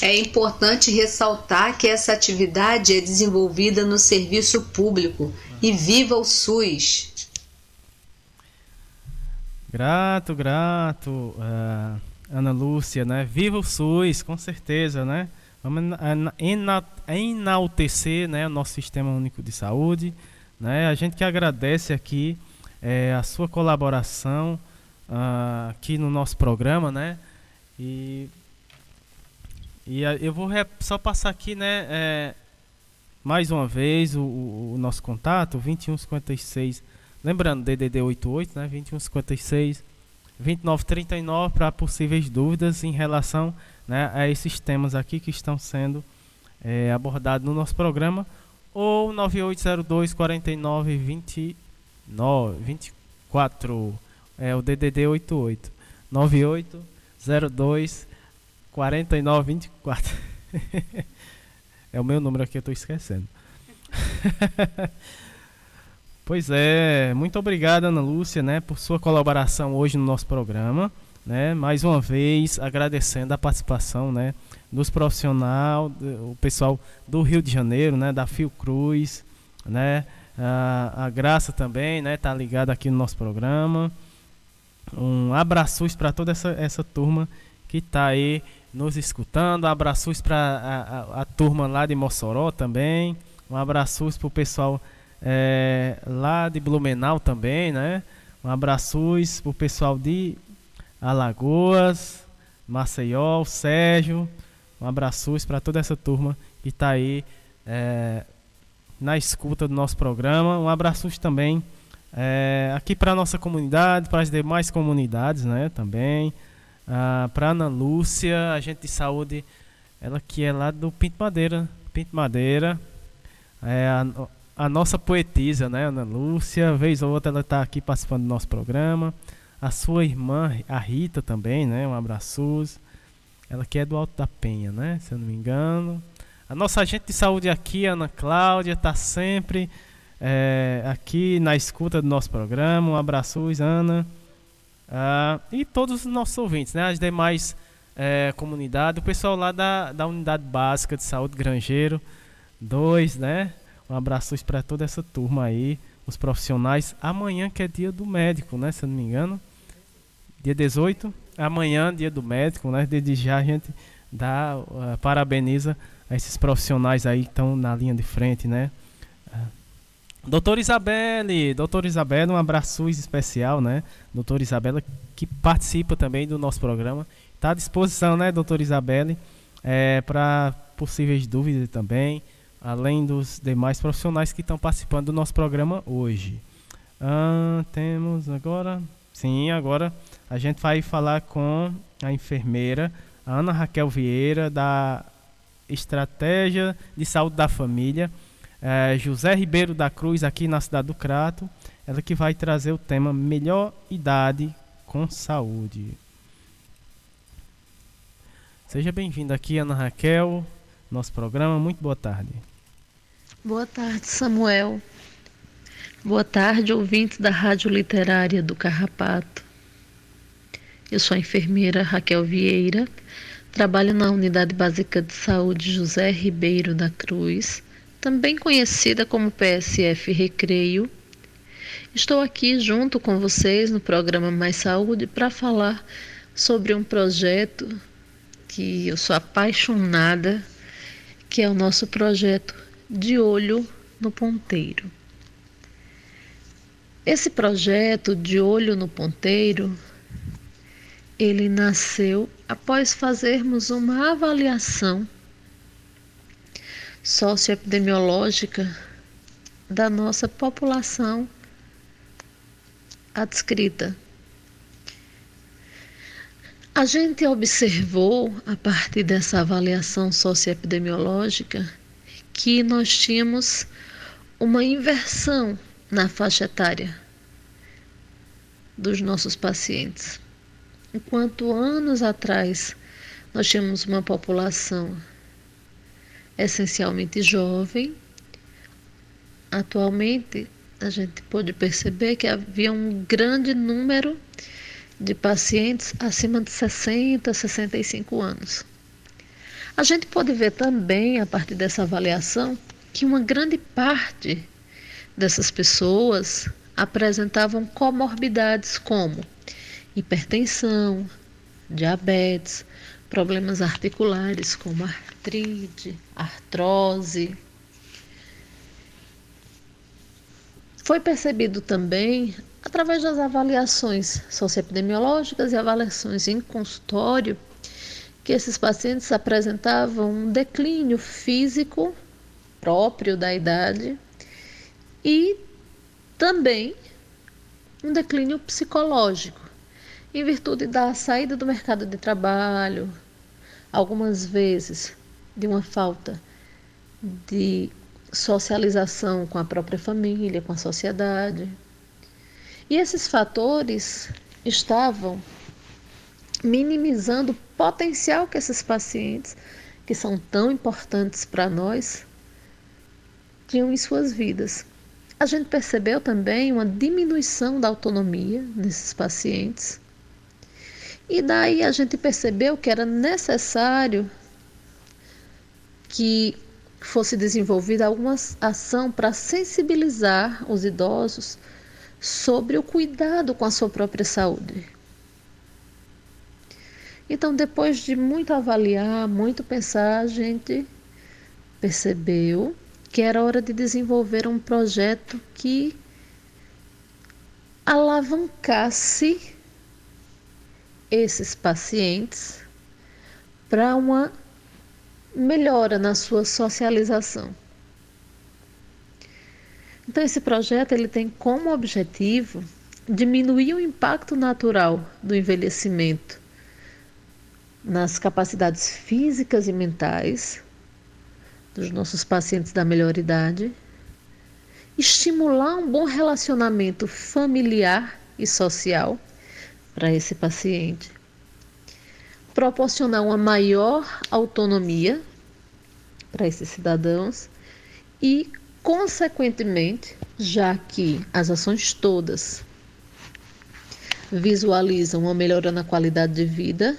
É importante ressaltar que essa atividade é desenvolvida no serviço público e viva o SUS! Grato, grato, uh, Ana Lúcia, né? Viva o SUS, com certeza, né? Vamos enaltecer né, o nosso Sistema Único de Saúde. Né? A gente que agradece aqui é, a sua colaboração uh, aqui no nosso programa, né? E, e eu vou só passar aqui, né? É, mais uma vez o, o, o nosso contato, 2156 Lembrando, DDD 88, né, 2156 2939 para possíveis dúvidas em relação né, a esses temas aqui que estão sendo é, abordados no nosso programa ou 9802 4929 24 é o DDD 88 9802 4924 é o meu número aqui eu estou esquecendo *laughs* Pois é, muito obrigado, Ana Lúcia, né, por sua colaboração hoje no nosso programa. Né, mais uma vez agradecendo a participação né, dos profissionais, o pessoal do Rio de Janeiro, né, da Fiocruz, né, a, a Graça também, né, tá ligada aqui no nosso programa. Um abraços para toda essa, essa turma que está aí nos escutando. Abraços para a, a, a, turma lá de Mossoró também. Um abraços para o pessoal é, lá de Blumenau também, né? Um abraço pro pessoal de Alagoas, Maceió, Sérgio. Um abraço para toda essa turma que está aí é, na escuta do nosso programa. Um abraço também é, aqui para nossa comunidade, para as demais comunidades, né? Também. Ah, para Ana Lúcia, agente de saúde, ela que é lá do Pinto Madeira. Pinto Madeira. É, a nossa poetisa, né, Ana Lúcia, vez ou outra ela está aqui participando do nosso programa. A sua irmã, a Rita também, né, um abraço. Ela que é do Alto da Penha, né, se eu não me engano. A nossa agente de saúde aqui, Ana Cláudia, está sempre é, aqui na escuta do nosso programa. Um abraço, Ana. Ah, e todos os nossos ouvintes, né, as demais é, comunidades, o pessoal lá da, da Unidade Básica de Saúde Grangeiro 2, né? Um abraço para toda essa turma aí, os profissionais. Amanhã que é dia do médico, né? Se eu não me engano. Dia 18. Amanhã, dia do médico, né? Desde já a gente dá, uh, parabeniza a esses profissionais aí que estão na linha de frente, né? Uh, doutora Isabelle, doutora Isabelle, um abraço especial, né? Doutora Isabela que participa também do nosso programa. Está à disposição, né, doutora Isabelle, é, para possíveis dúvidas também além dos demais profissionais que estão participando do nosso programa hoje. Ah, temos agora, sim, agora a gente vai falar com a enfermeira Ana Raquel Vieira da Estratégia de Saúde da Família, é, José Ribeiro da Cruz aqui na cidade do Crato, ela que vai trazer o tema melhor idade com saúde. Seja bem-vinda aqui, Ana Raquel nosso programa. Muito boa tarde. Boa tarde, Samuel. Boa tarde, ouvintes da Rádio Literária do Carrapato. Eu sou a enfermeira Raquel Vieira, trabalho na Unidade Básica de Saúde José Ribeiro da Cruz, também conhecida como PSF Recreio. Estou aqui junto com vocês no programa Mais Saúde para falar sobre um projeto que eu sou apaixonada que é o nosso projeto De Olho no Ponteiro. Esse projeto De Olho no Ponteiro ele nasceu após fazermos uma avaliação socioepidemiológica da nossa população adscrita. A gente observou, a partir dessa avaliação socioepidemiológica, que nós tínhamos uma inversão na faixa etária dos nossos pacientes. Enquanto anos atrás nós tínhamos uma população essencialmente jovem, atualmente a gente pôde perceber que havia um grande número de pacientes acima de 60, 65 anos. A gente pode ver também, a partir dessa avaliação, que uma grande parte dessas pessoas apresentavam comorbidades como hipertensão, diabetes, problemas articulares como artrite, artrose. Foi percebido também, através das avaliações socioepidemiológicas e avaliações em consultório, que esses pacientes apresentavam um declínio físico próprio da idade e também um declínio psicológico, em virtude da saída do mercado de trabalho, algumas vezes de uma falta de socialização com a própria família, com a sociedade. E esses fatores estavam minimizando o potencial que esses pacientes, que são tão importantes para nós, tinham em suas vidas. A gente percebeu também uma diminuição da autonomia nesses pacientes. E daí a gente percebeu que era necessário que fosse desenvolvida alguma ação para sensibilizar os idosos sobre o cuidado com a sua própria saúde. Então, depois de muito avaliar, muito pensar, a gente percebeu que era hora de desenvolver um projeto que alavancasse esses pacientes para uma melhora na sua socialização. Então esse projeto ele tem como objetivo diminuir o impacto natural do envelhecimento nas capacidades físicas e mentais dos nossos pacientes da melhor idade, estimular um bom relacionamento familiar e social para esse paciente, proporcionar uma maior autonomia para esses cidadãos e, consequentemente, já que as ações todas visualizam uma melhora na qualidade de vida,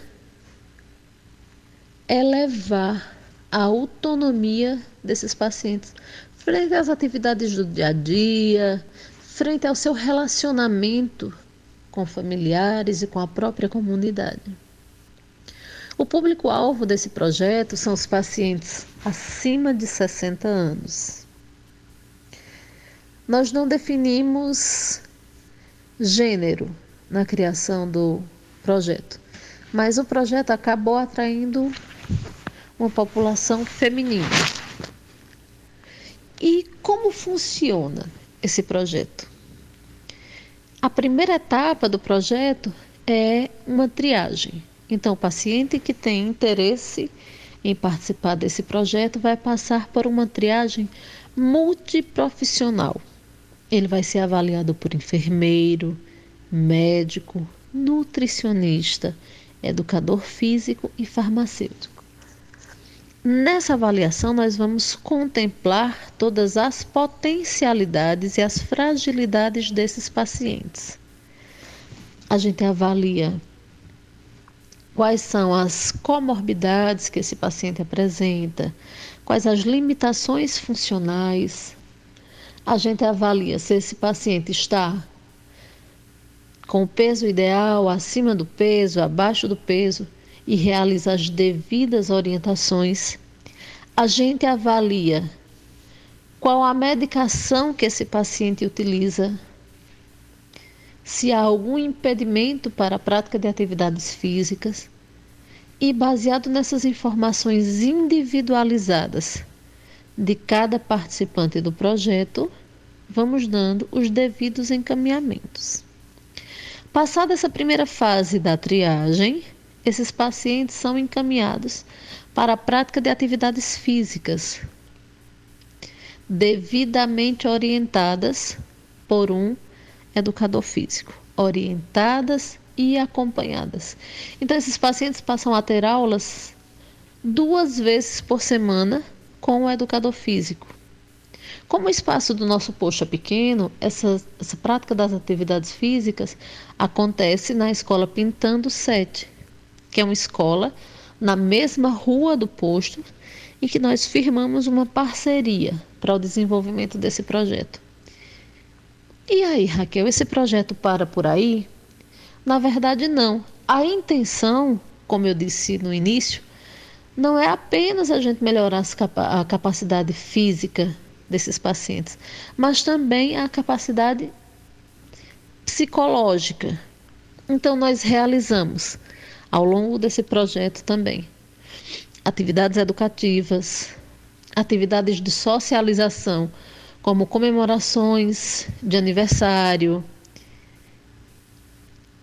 elevar a autonomia desses pacientes frente às atividades do dia a dia, frente ao seu relacionamento com familiares e com a própria comunidade. O público-alvo desse projeto são os pacientes acima de 60 anos. Nós não definimos gênero na criação do projeto, mas o projeto acabou atraindo uma população feminina. E como funciona esse projeto? A primeira etapa do projeto é uma triagem. Então, o paciente que tem interesse em participar desse projeto vai passar por uma triagem multiprofissional. Ele vai ser avaliado por enfermeiro, médico, nutricionista, educador físico e farmacêutico. Nessa avaliação, nós vamos contemplar todas as potencialidades e as fragilidades desses pacientes. A gente avalia quais são as comorbidades que esse paciente apresenta, quais as limitações funcionais. A gente avalia se esse paciente está com o peso ideal, acima do peso, abaixo do peso e realiza as devidas orientações, a gente avalia qual a medicação que esse paciente utiliza, se há algum impedimento para a prática de atividades físicas e, baseado nessas informações individualizadas de cada participante do projeto, vamos dando os devidos encaminhamentos. Passada essa primeira fase da triagem, esses pacientes são encaminhados para a prática de atividades físicas, devidamente orientadas por um educador físico, orientadas e acompanhadas. Então, esses pacientes passam a ter aulas duas vezes por semana com o educador físico. Como o espaço do nosso posto é pequeno, essa, essa prática das atividades físicas acontece na escola Pintando 7, que é uma escola na mesma rua do posto e que nós firmamos uma parceria para o desenvolvimento desse projeto. E aí, Raquel, esse projeto para por aí? Na verdade, não. A intenção, como eu disse no início, não é apenas a gente melhorar a capacidade física desses pacientes, mas também a capacidade psicológica. Então, nós realizamos, ao longo desse projeto também, atividades educativas, atividades de socialização como comemorações de aniversário.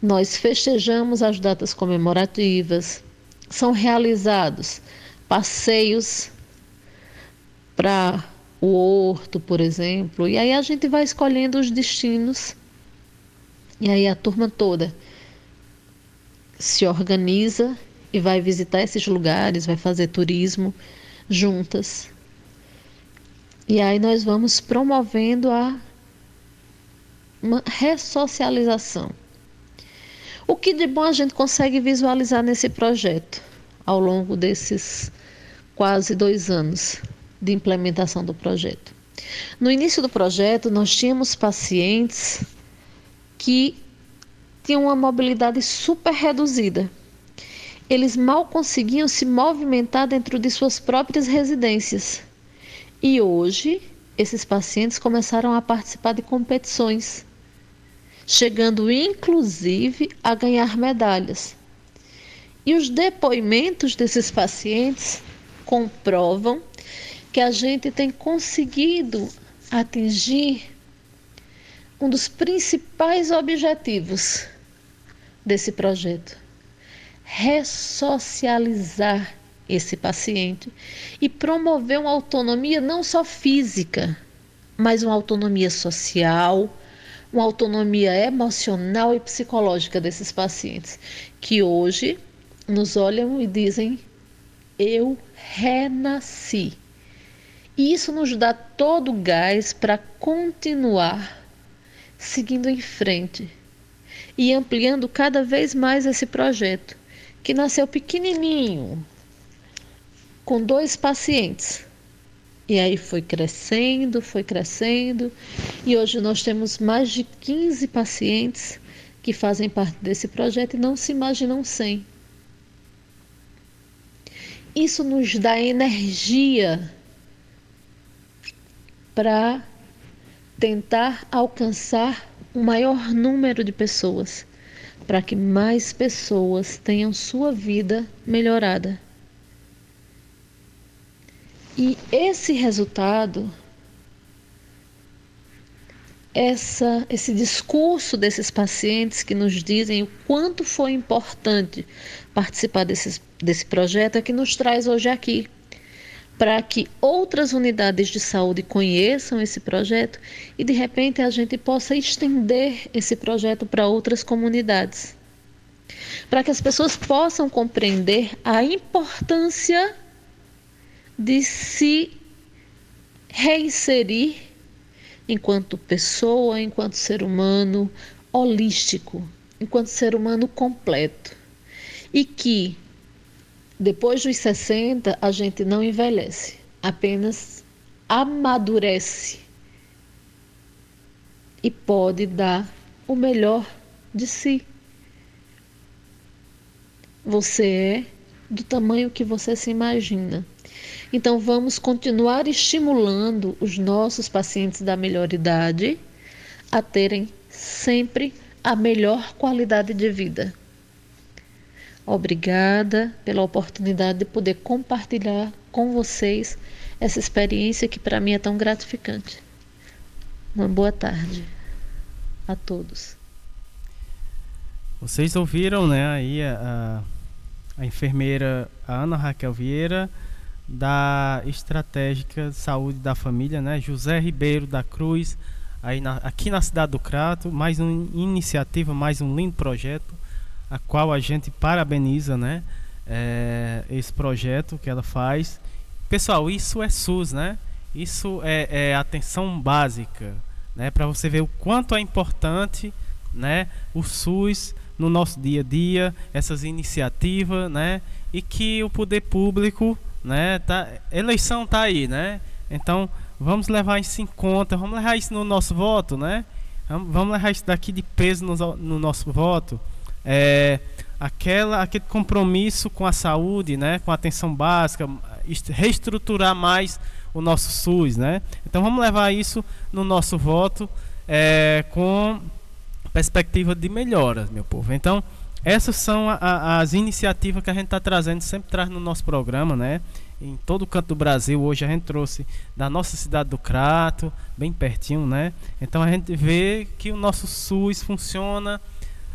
Nós festejamos as datas comemorativas, são realizados passeios para o horto, por exemplo, e aí a gente vai escolhendo os destinos. E aí a turma toda se organiza e vai visitar esses lugares, vai fazer turismo juntas. E aí nós vamos promovendo a uma ressocialização. O que de bom a gente consegue visualizar nesse projeto ao longo desses quase dois anos de implementação do projeto? No início do projeto, nós tínhamos pacientes que tinham uma mobilidade super reduzida. Eles mal conseguiam se movimentar dentro de suas próprias residências. E hoje, esses pacientes começaram a participar de competições, chegando inclusive a ganhar medalhas. E os depoimentos desses pacientes comprovam que a gente tem conseguido atingir um dos principais objetivos desse projeto: ressocializar esse paciente e promover uma autonomia não só física, mas uma autonomia social, uma autonomia emocional e psicológica desses pacientes, que hoje nos olham e dizem: Eu renasci. E isso nos dá todo o gás para continuar seguindo em frente e ampliando cada vez mais esse projeto, que nasceu pequenininho, com dois pacientes. E aí foi crescendo, foi crescendo, e hoje nós temos mais de 15 pacientes que fazem parte desse projeto e não se imaginam sem. Isso nos dá energia para tentar alcançar o maior número de pessoas, para que mais pessoas tenham sua vida melhorada. E esse resultado, essa, esse discurso desses pacientes que nos dizem o quanto foi importante participar desse, desse projeto é que nos traz hoje aqui, para que outras unidades de saúde conheçam esse projeto e de repente a gente possa estender esse projeto para outras comunidades. Para que as pessoas possam compreender a importância de se reinserir enquanto pessoa, enquanto ser humano holístico, enquanto ser humano completo. E que depois dos 60 a gente não envelhece, apenas amadurece e pode dar o melhor de si. Você é do tamanho que você se imagina. Então, vamos continuar estimulando os nossos pacientes da melhor idade a terem sempre a melhor qualidade de vida. Obrigada pela oportunidade de poder compartilhar com vocês essa experiência que para mim é tão gratificante. Uma boa tarde a todos. Vocês ouviram, né, aí a, a enfermeira Ana Raquel Vieira da Estratégica Saúde da Família, né, José Ribeiro da Cruz, aí na, aqui na cidade do Crato, mais uma iniciativa, mais um lindo projeto, a qual a gente parabeniza, né, é, esse projeto que ela faz. Pessoal, isso é SUS, né? Isso é, é atenção básica, né? Para você ver o quanto é importante, né? O SUS no nosso dia a dia, essas iniciativas, né? E que o poder público, né? Tá, eleição tá aí, né? Então vamos levar isso em conta, vamos levar isso no nosso voto, né? Vamos levar isso daqui de peso no, no nosso voto. É, aquela, aquele compromisso com a saúde, né? Com a atenção básica, reestruturar mais o nosso SUS, né? Então vamos levar isso no nosso voto é, com perspectiva de melhoras, meu povo. Então, essas são a, a, as iniciativas que a gente está trazendo, sempre traz no nosso programa, né? Em todo o canto do Brasil, hoje a gente trouxe da nossa cidade do Crato, bem pertinho, né? Então a gente vê que o nosso SUS funciona,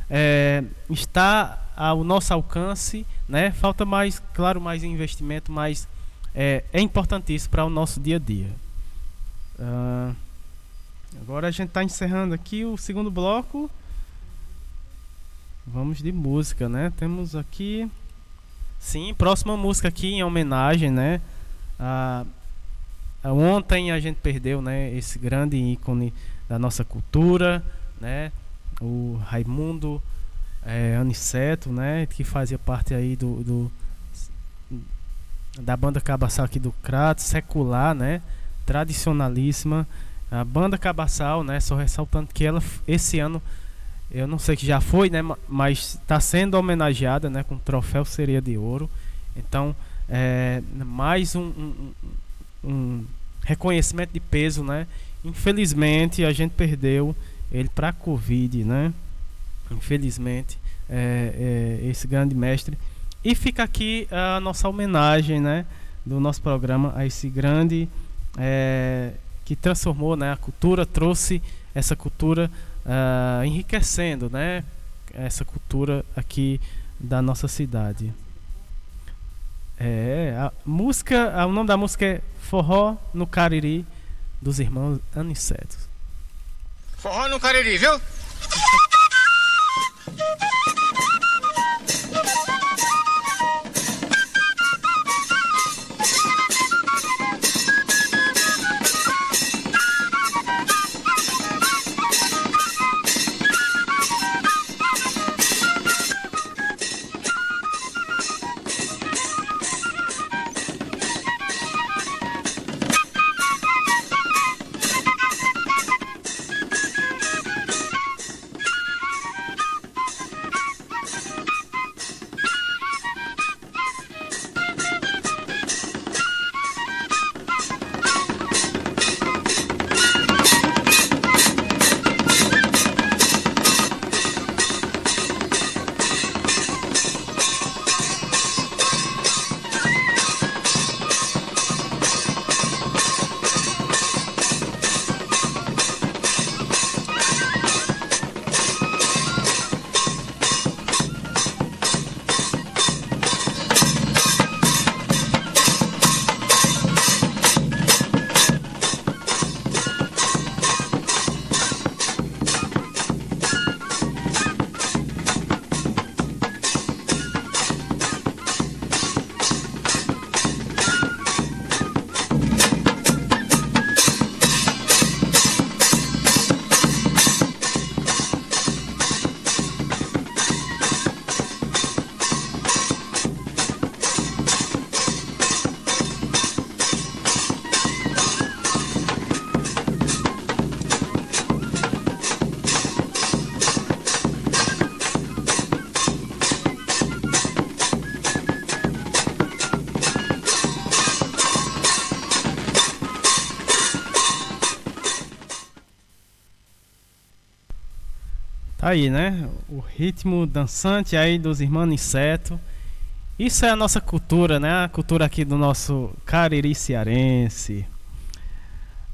é, está ao nosso alcance, né? Falta mais, claro, mais investimento, mas é, é importantíssimo para o nosso dia a dia. Uh, Agora a gente está encerrando aqui o segundo bloco. Vamos de música, né? Temos aqui. Sim, próxima música aqui em homenagem, né? Ontem a gente perdeu, né? Esse grande ícone da nossa cultura, né? O Raimundo é, Aniceto, né? Que fazia parte aí do, do da banda Cabaçal aqui do Crato, secular, né? Tradicionalíssima. A banda Cabaçal, né? Só ressaltando que ela esse ano, eu não sei que já foi, né? Mas está sendo homenageada, né? Com o troféu Sereia de Ouro. Então, é, mais um, um, um reconhecimento de peso, né? Infelizmente, a gente perdeu ele para a Covid, né? Infelizmente, é, é, esse grande mestre. E fica aqui a nossa homenagem, né? Do nosso programa a esse grande é, que transformou né, a cultura, trouxe essa cultura uh, enriquecendo né, essa cultura aqui da nossa cidade. É, a música, o nome da música é Forró no Cariri dos irmãos Aniceto. Forró no Cariri, viu? *laughs* aí, né? O ritmo dançante aí dos irmãos Inseto. Isso é a nossa cultura, né? A cultura aqui do nosso Cariri cearense.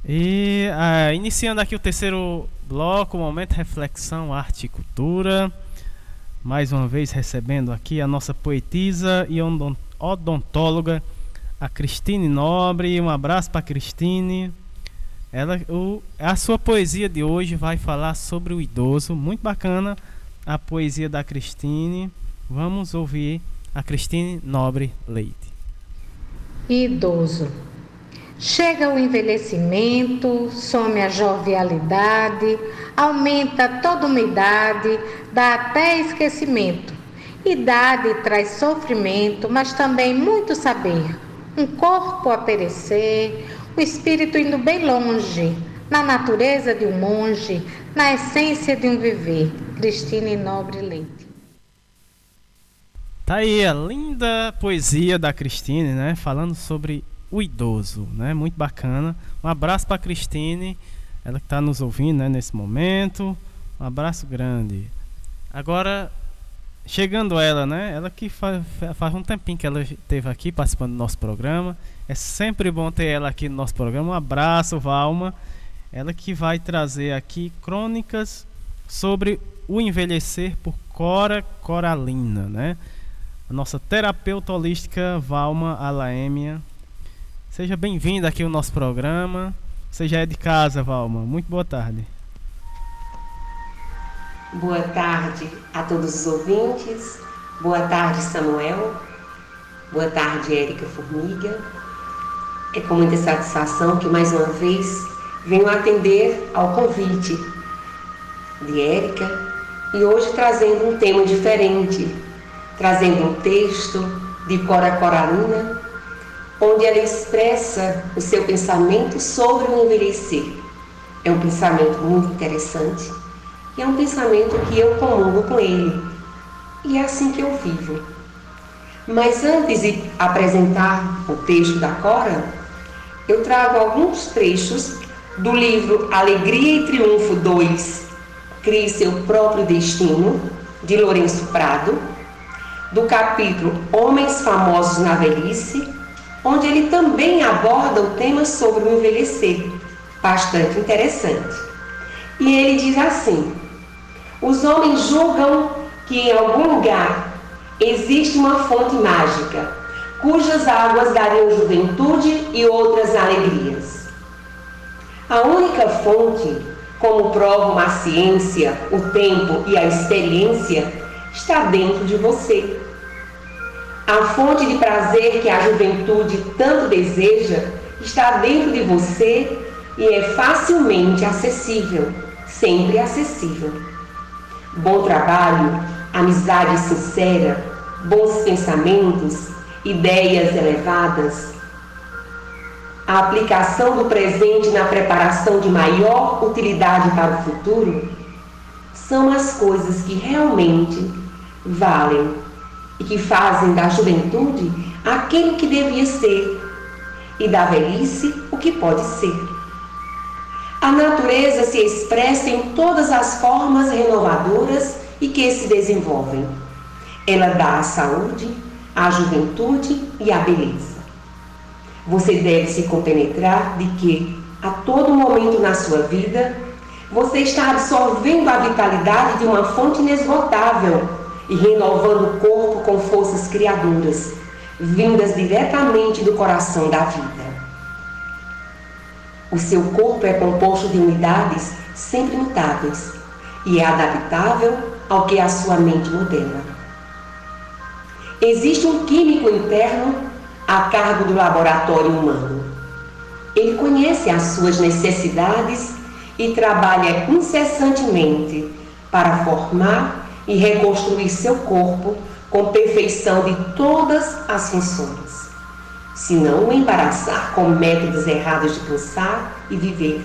E ah, iniciando aqui o terceiro bloco, momento reflexão, arte e cultura. Mais uma vez recebendo aqui a nossa poetisa e odontóloga, a Cristine Nobre. Um abraço para Cristine. Ela, o, a sua poesia de hoje vai falar sobre o idoso. Muito bacana a poesia da Cristine. Vamos ouvir a Cristine Nobre Leite. Idoso. Chega o envelhecimento, some a jovialidade, aumenta toda uma idade, dá até esquecimento. Idade traz sofrimento, mas também muito saber. Um corpo a perecer, o espírito indo bem longe, na natureza de um monge, na essência de um viver. Cristine Nobre Leite. Tá aí a linda poesia da Cristine, né? Falando sobre o idoso, né? Muito bacana. Um abraço para Cristine, ela que está nos ouvindo, né, nesse momento. Um abraço grande. Agora, chegando ela, né? Ela que faz, faz um tempinho que ela esteve aqui participando do nosso programa. É sempre bom ter ela aqui no nosso programa. Um abraço, Valma. Ela que vai trazer aqui crônicas sobre o envelhecer por Cora Coralina, né? A nossa terapeuta holística Valma Alaemia Seja bem-vindo aqui ao nosso programa. Você já é de casa, Valma. Muito boa tarde. Boa tarde a todos os ouvintes. Boa tarde, Samuel. Boa tarde, Érica Formiga. É com muita satisfação que mais uma vez venho atender ao convite de Érica e hoje trazendo um tema diferente, trazendo um texto de Cora Coralina onde ela expressa o seu pensamento sobre o envelhecer. É um pensamento muito interessante e é um pensamento que eu comungo com ele. E é assim que eu vivo. Mas antes de apresentar o texto da Cora, eu trago alguns trechos do livro Alegria e Triunfo 2, Crie Seu Próprio Destino, de Lourenço Prado, do capítulo Homens Famosos na Velhice, onde ele também aborda o tema sobre o envelhecer, bastante interessante. E ele diz assim: os homens julgam que em algum lugar existe uma fonte mágica, cujas águas dariam juventude e outras alegrias. A única fonte, como provam a ciência, o tempo e a experiência, está dentro de você. A fonte de prazer que a juventude tanto deseja está dentro de você e é facilmente acessível, sempre acessível. Bom trabalho, amizade sincera, bons pensamentos, ideias elevadas. A aplicação do presente na preparação de maior utilidade para o futuro são as coisas que realmente valem e que fazem da juventude aquilo que devia ser e da velhice o que pode ser. A natureza se expressa em todas as formas renovadoras e que se desenvolvem. Ela dá a saúde, a juventude e a beleza. Você deve se compenetrar de que, a todo momento na sua vida, você está absorvendo a vitalidade de uma fonte inesgotável e renovando o corpo com forças criadoras, vindas diretamente do coração da vida. O seu corpo é composto de unidades sempre mutáveis e é adaptável ao que a sua mente modela. Existe um químico interno a cargo do laboratório humano. Ele conhece as suas necessidades e trabalha incessantemente para formar e reconstruir seu corpo com perfeição de todas as funções. Se não o embaraçar com métodos errados de pensar e viver,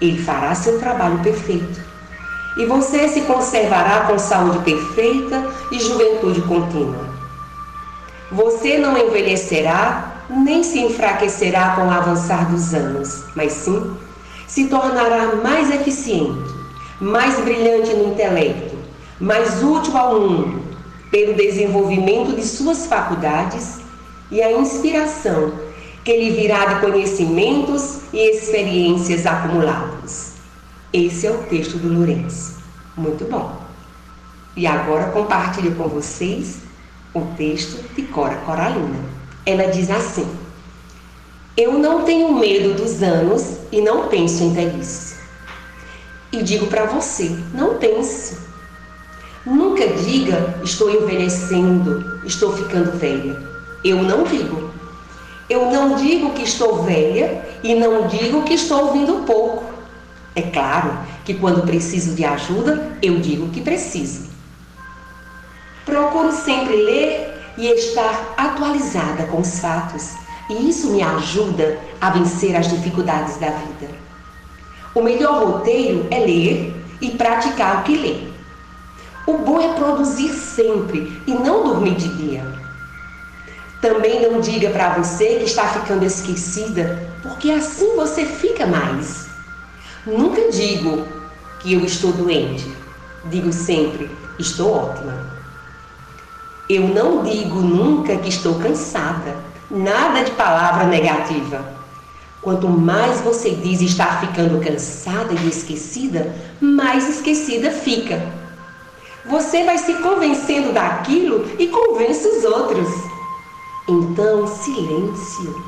ele fará seu trabalho perfeito. E você se conservará com saúde perfeita e juventude contínua. Você não envelhecerá nem se enfraquecerá com o avançar dos anos, mas sim se tornará mais eficiente, mais brilhante no intelecto, mais útil ao mundo, pelo desenvolvimento de suas faculdades e a inspiração que lhe virá de conhecimentos e experiências acumulados. Esse é o texto do Lourenço. Muito bom. E agora compartilho com vocês o texto de Cora Coralina. Ela diz assim: Eu não tenho medo dos anos e não penso em velhice. E digo para você: não pense. Nunca diga estou envelhecendo, estou ficando velha. Eu não digo. Eu não digo que estou velha e não digo que estou ouvindo pouco. É claro que quando preciso de ajuda, eu digo que preciso. Procuro sempre ler e estar atualizada com os fatos, e isso me ajuda a vencer as dificuldades da vida. O melhor roteiro é ler e praticar o que lê. O bom é produzir sempre e não dormir de dia. Também não diga para você que está ficando esquecida, porque assim você fica mais. Nunca digo que eu estou doente, digo sempre estou ótima. Eu não digo nunca que estou cansada, nada de palavra negativa. Quanto mais você diz estar ficando cansada e esquecida, mais esquecida fica. Você vai se convencendo daquilo e convence os outros. Então, silêncio.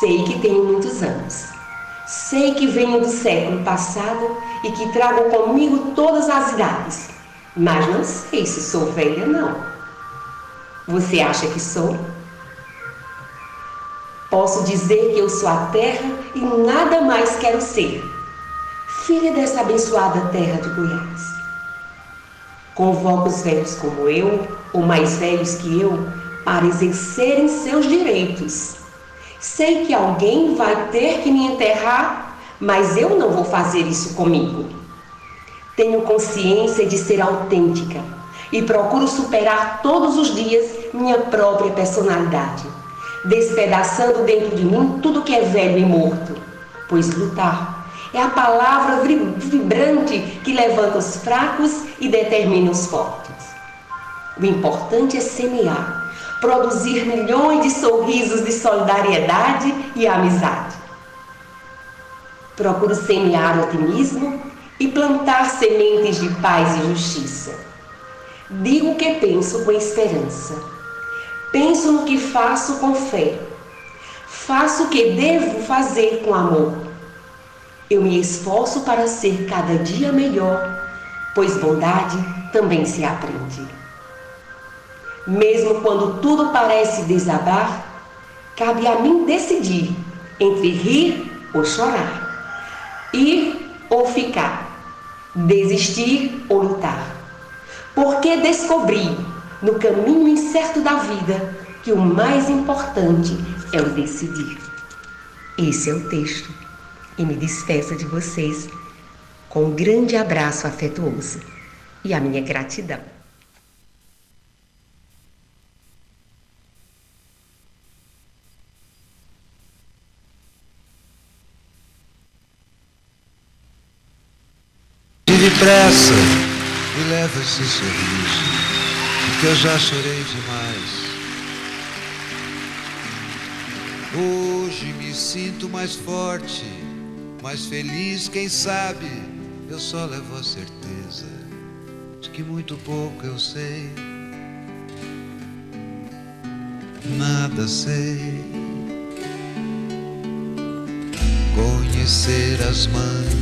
Sei que tenho muitos anos. Sei que venho do século passado e que trago comigo todas as idades mas não sei se sou velha, não. Você acha que sou? Posso dizer que eu sou a terra e nada mais quero ser. Filha dessa abençoada terra de Goiás. Convoco os velhos como eu, ou mais velhos que eu, para exercerem seus direitos. Sei que alguém vai ter que me enterrar, mas eu não vou fazer isso comigo. Tenho consciência de ser autêntica e procuro superar todos os dias minha própria personalidade, despedaçando dentro de mim tudo que é velho e morto, pois lutar é a palavra vibrante que levanta os fracos e determina os fortes. O importante é semear, produzir milhões de sorrisos de solidariedade e amizade. Procuro semear otimismo e plantar sementes de paz e justiça. Digo o que penso com esperança. Penso no que faço com fé. Faço o que devo fazer com amor. Eu me esforço para ser cada dia melhor, pois bondade também se aprende. Mesmo quando tudo parece desabar, cabe a mim decidir entre rir ou chorar, ir ou ficar desistir ou lutar. Porque descobri no caminho incerto da vida que o mais importante é o decidir. Esse é o texto. E me despeço de vocês com um grande abraço afetuoso e a minha gratidão. Depressa e leva esse sorriso, porque eu já chorei demais. Hoje me sinto mais forte, mais feliz, quem sabe eu só levo a certeza de que muito pouco eu sei. Nada sei. Conhecer as mães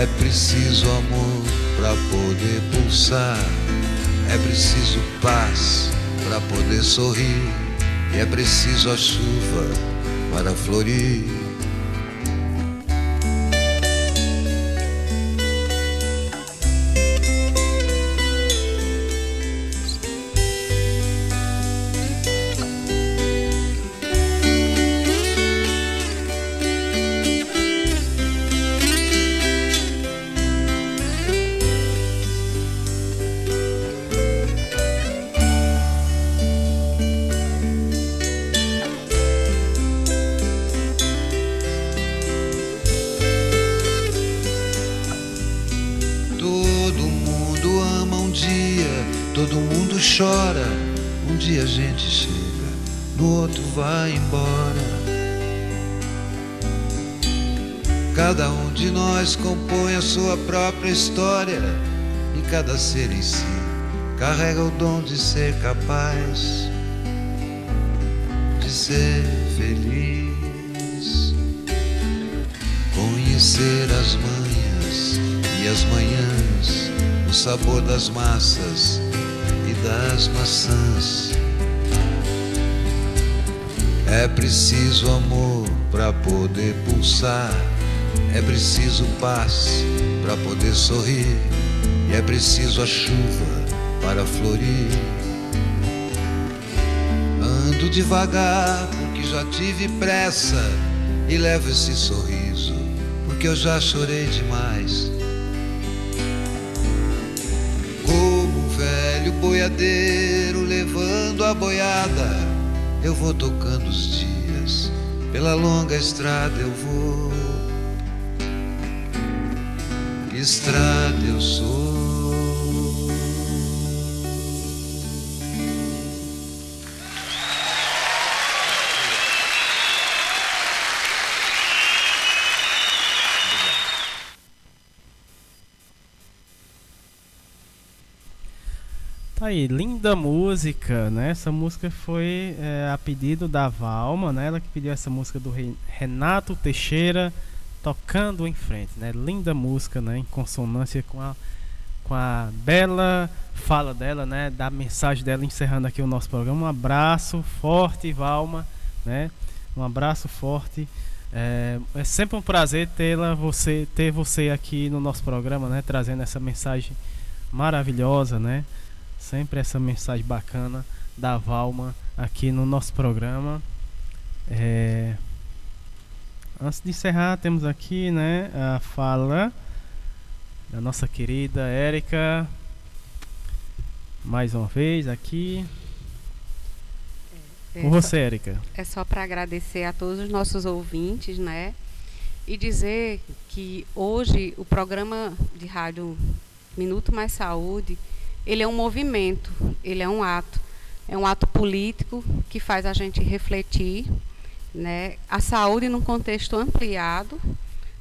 É preciso amor para poder pulsar, é preciso paz para poder sorrir, e é preciso a chuva para florir. Própria história e cada ser em si carrega o dom de ser capaz de ser feliz. Conhecer as manhas e as manhãs, o sabor das massas e das maçãs. É preciso amor para poder pulsar, é preciso paz para poder sorrir e é preciso a chuva para florir. Ando devagar porque já tive pressa e levo esse sorriso porque eu já chorei demais. Como um velho boiadeiro levando a boiada, eu vou tocando os dias, pela longa estrada eu vou estrada eu sou. Tá aí, linda música, né? Essa música foi é, a pedido da Valma, né? Ela que pediu essa música do Renato Teixeira tocando em frente, né? Linda música, né? Em consonância com a com a bela fala dela, né? Da mensagem dela encerrando aqui o nosso programa. Um abraço forte, Valma, né? Um abraço forte. É, é sempre um prazer tê-la, você, ter você aqui no nosso programa, né? Trazendo essa mensagem maravilhosa, né? Sempre essa mensagem bacana da Valma aqui no nosso programa. É, Antes de encerrar, temos aqui né, a fala da nossa querida Érica. Mais uma vez aqui. É, Com você, Érica. É só para agradecer a todos os nossos ouvintes, né? E dizer que hoje o programa de rádio Minuto Mais Saúde, ele é um movimento, ele é um ato. É um ato político que faz a gente refletir né, a saúde num contexto ampliado,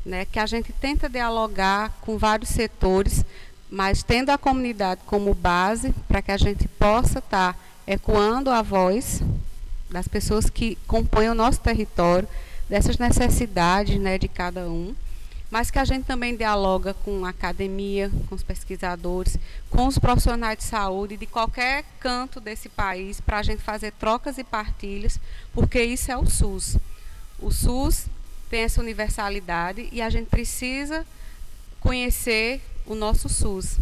né, que a gente tenta dialogar com vários setores, mas tendo a comunidade como base para que a gente possa estar tá ecoando a voz das pessoas que compõem o nosso território, dessas necessidades né, de cada um mas que a gente também dialoga com a academia, com os pesquisadores, com os profissionais de saúde de qualquer canto desse país, para a gente fazer trocas e partilhas, porque isso é o SUS. O SUS tem essa universalidade e a gente precisa conhecer o nosso SUS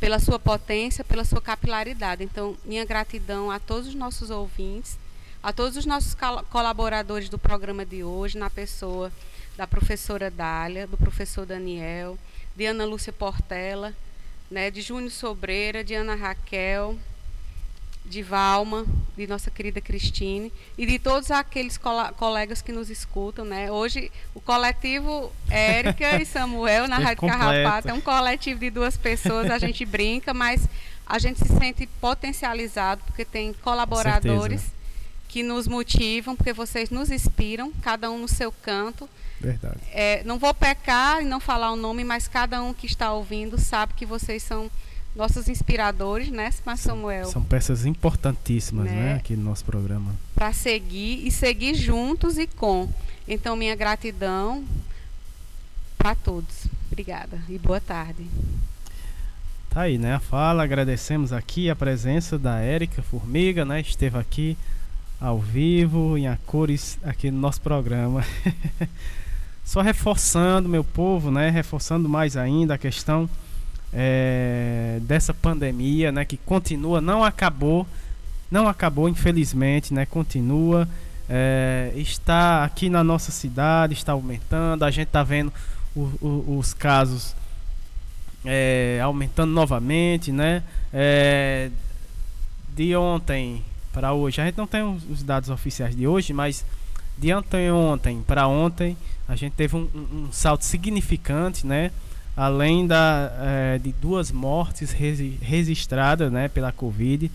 pela sua potência, pela sua capilaridade. Então, minha gratidão a todos os nossos ouvintes, a todos os nossos colaboradores do programa de hoje, na pessoa da professora Dália, do professor Daniel, de Ana Lúcia Portela, né, de Júnior Sobreira, de Ana Raquel, de Valma, de nossa querida Cristine e de todos aqueles colegas que nos escutam, né? Hoje o coletivo Érica e Samuel na Rádio Carrapato é um coletivo de duas pessoas, a gente brinca, mas a gente se sente potencializado porque tem colaboradores que nos motivam, porque vocês nos inspiram, cada um no seu canto. Verdade. É, não vou pecar e não falar o nome, mas cada um que está ouvindo sabe que vocês são nossos inspiradores, né, Mas Samuel? São peças importantíssimas, né, Né? aqui no nosso programa. Para seguir e seguir juntos e com. Então, minha gratidão para todos. Obrigada e boa tarde. Tá aí, né? A fala, agradecemos aqui a presença da Érica Formiga, né? Esteve aqui ao vivo, em a cores, aqui no nosso programa. *laughs* Só reforçando, meu povo, né? Reforçando mais ainda a questão é, dessa pandemia, né? Que continua, não acabou, não acabou, infelizmente, né? Continua, é, está aqui na nossa cidade, está aumentando, a gente está vendo o- o- os casos é, aumentando novamente, né? De ontem para hoje, a gente não tem os dados oficiais de hoje, mas de anteontem para ontem, a gente teve um, um- salto significante, né? Além da, é, de duas mortes resi- registradas, né, pela Covid.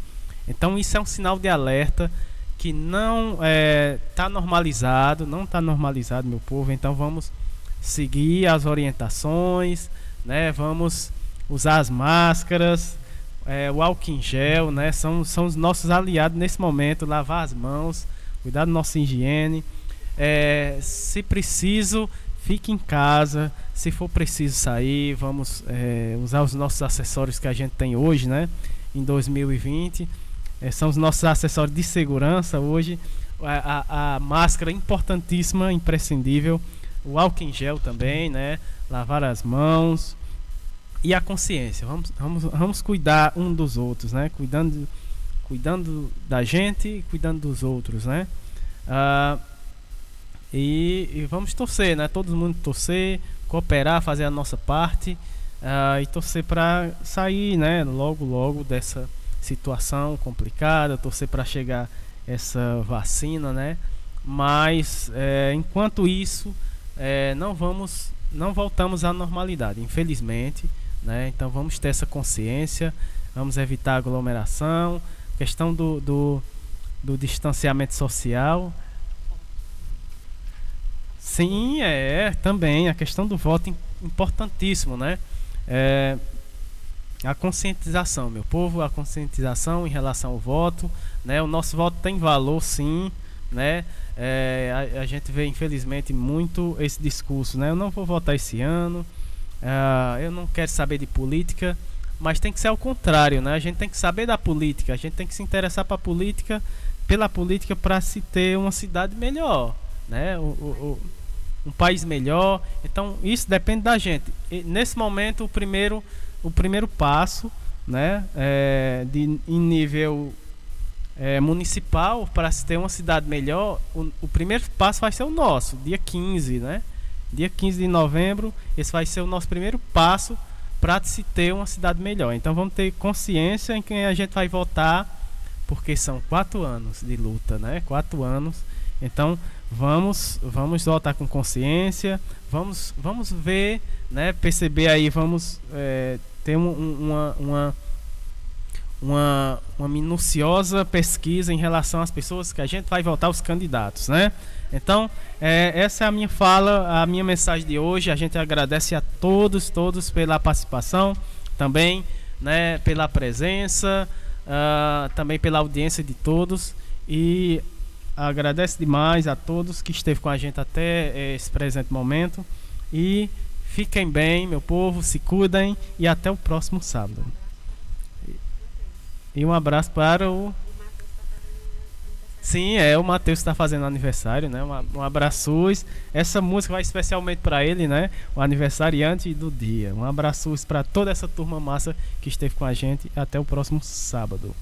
Então isso é um sinal de alerta que não está normalizado, não está normalizado, meu povo. Então vamos seguir as orientações, né? Vamos usar as máscaras, é, o álcool em gel, né? São, são os nossos aliados nesse momento. Lavar as mãos, cuidar da nossa higiene. É, se preciso, fique em casa. Se for preciso sair, vamos é, usar os nossos acessórios que a gente tem hoje, né? Em 2020. É, são os nossos acessórios de segurança hoje. A, a- a máscara importantíssima, imprescindível. O álcool em gel também, né? Lavar as mãos. E a consciência. Vamos, vamos, vamos cuidar um dos outros, né? Cuidando, cuidando da gente e cuidando dos outros, né? Ah, e, e vamos torcer, né? Todo mundo torcer, cooperar, fazer a nossa parte ah, e torcer para sair, né? Logo, logo dessa situação complicada, torcer para chegar essa vacina, né? Mas eh, enquanto isso, eh, não vamos, não voltamos à normalidade, infelizmente, né? Então vamos ter essa consciência, vamos evitar aglomeração, questão do, do, do distanciamento social, Sim, é, também. A questão do voto im- importantíssimo, né? É, a conscientização, meu povo, a conscientização em relação ao voto, né? O nosso voto tem valor, sim, né? É, a, a gente vê, infelizmente, muito esse discurso, né? Eu não vou votar esse ano, ah, eu não quero saber de política, mas tem que ser ao contrário, né? A gente tem que saber da política, a gente tem que se interessar para política, pela política para se ter uma cidade melhor, né? O, o- o- um país melhor. Então isso depende da gente. E nesse momento o primeiro o primeiro passo, né? é, de em nível é, municipal para se ter uma cidade melhor, o, o primeiro passo vai ser o nosso, dia 15, né? Dia 15 de novembro, esse vai ser o nosso primeiro passo para se ter uma cidade melhor. Então vamos ter consciência em quem a gente vai votar, porque são quatro anos de luta, né? Quatro anos. Então vamos vamos votar com consciência, vamos vamos ver, né? Perceber aí, vamos é, ter um- um- uma, uma uma, uma minuciosa pesquisa em relação às pessoas que a gente vai votar os candidatos, né? Então, é, essa é a minha fala, a minha mensagem de hoje. A gente agradece a todos, todos pela participação, também, né, pela presença, ah, também pela audiência de todos e agradece demais a todos que esteve com a gente até eh, esse presente momento e fiquem bem, meu povo, se cuidem e até o próximo sábado. E um abraço para o. Sim, é, o Matheus está fazendo aniversário, né? Um, um abraço. Essa música vai especialmente para ele, né? O aniversariante do dia. Um abraço para toda essa turma massa que esteve com a gente. Até o próximo sábado.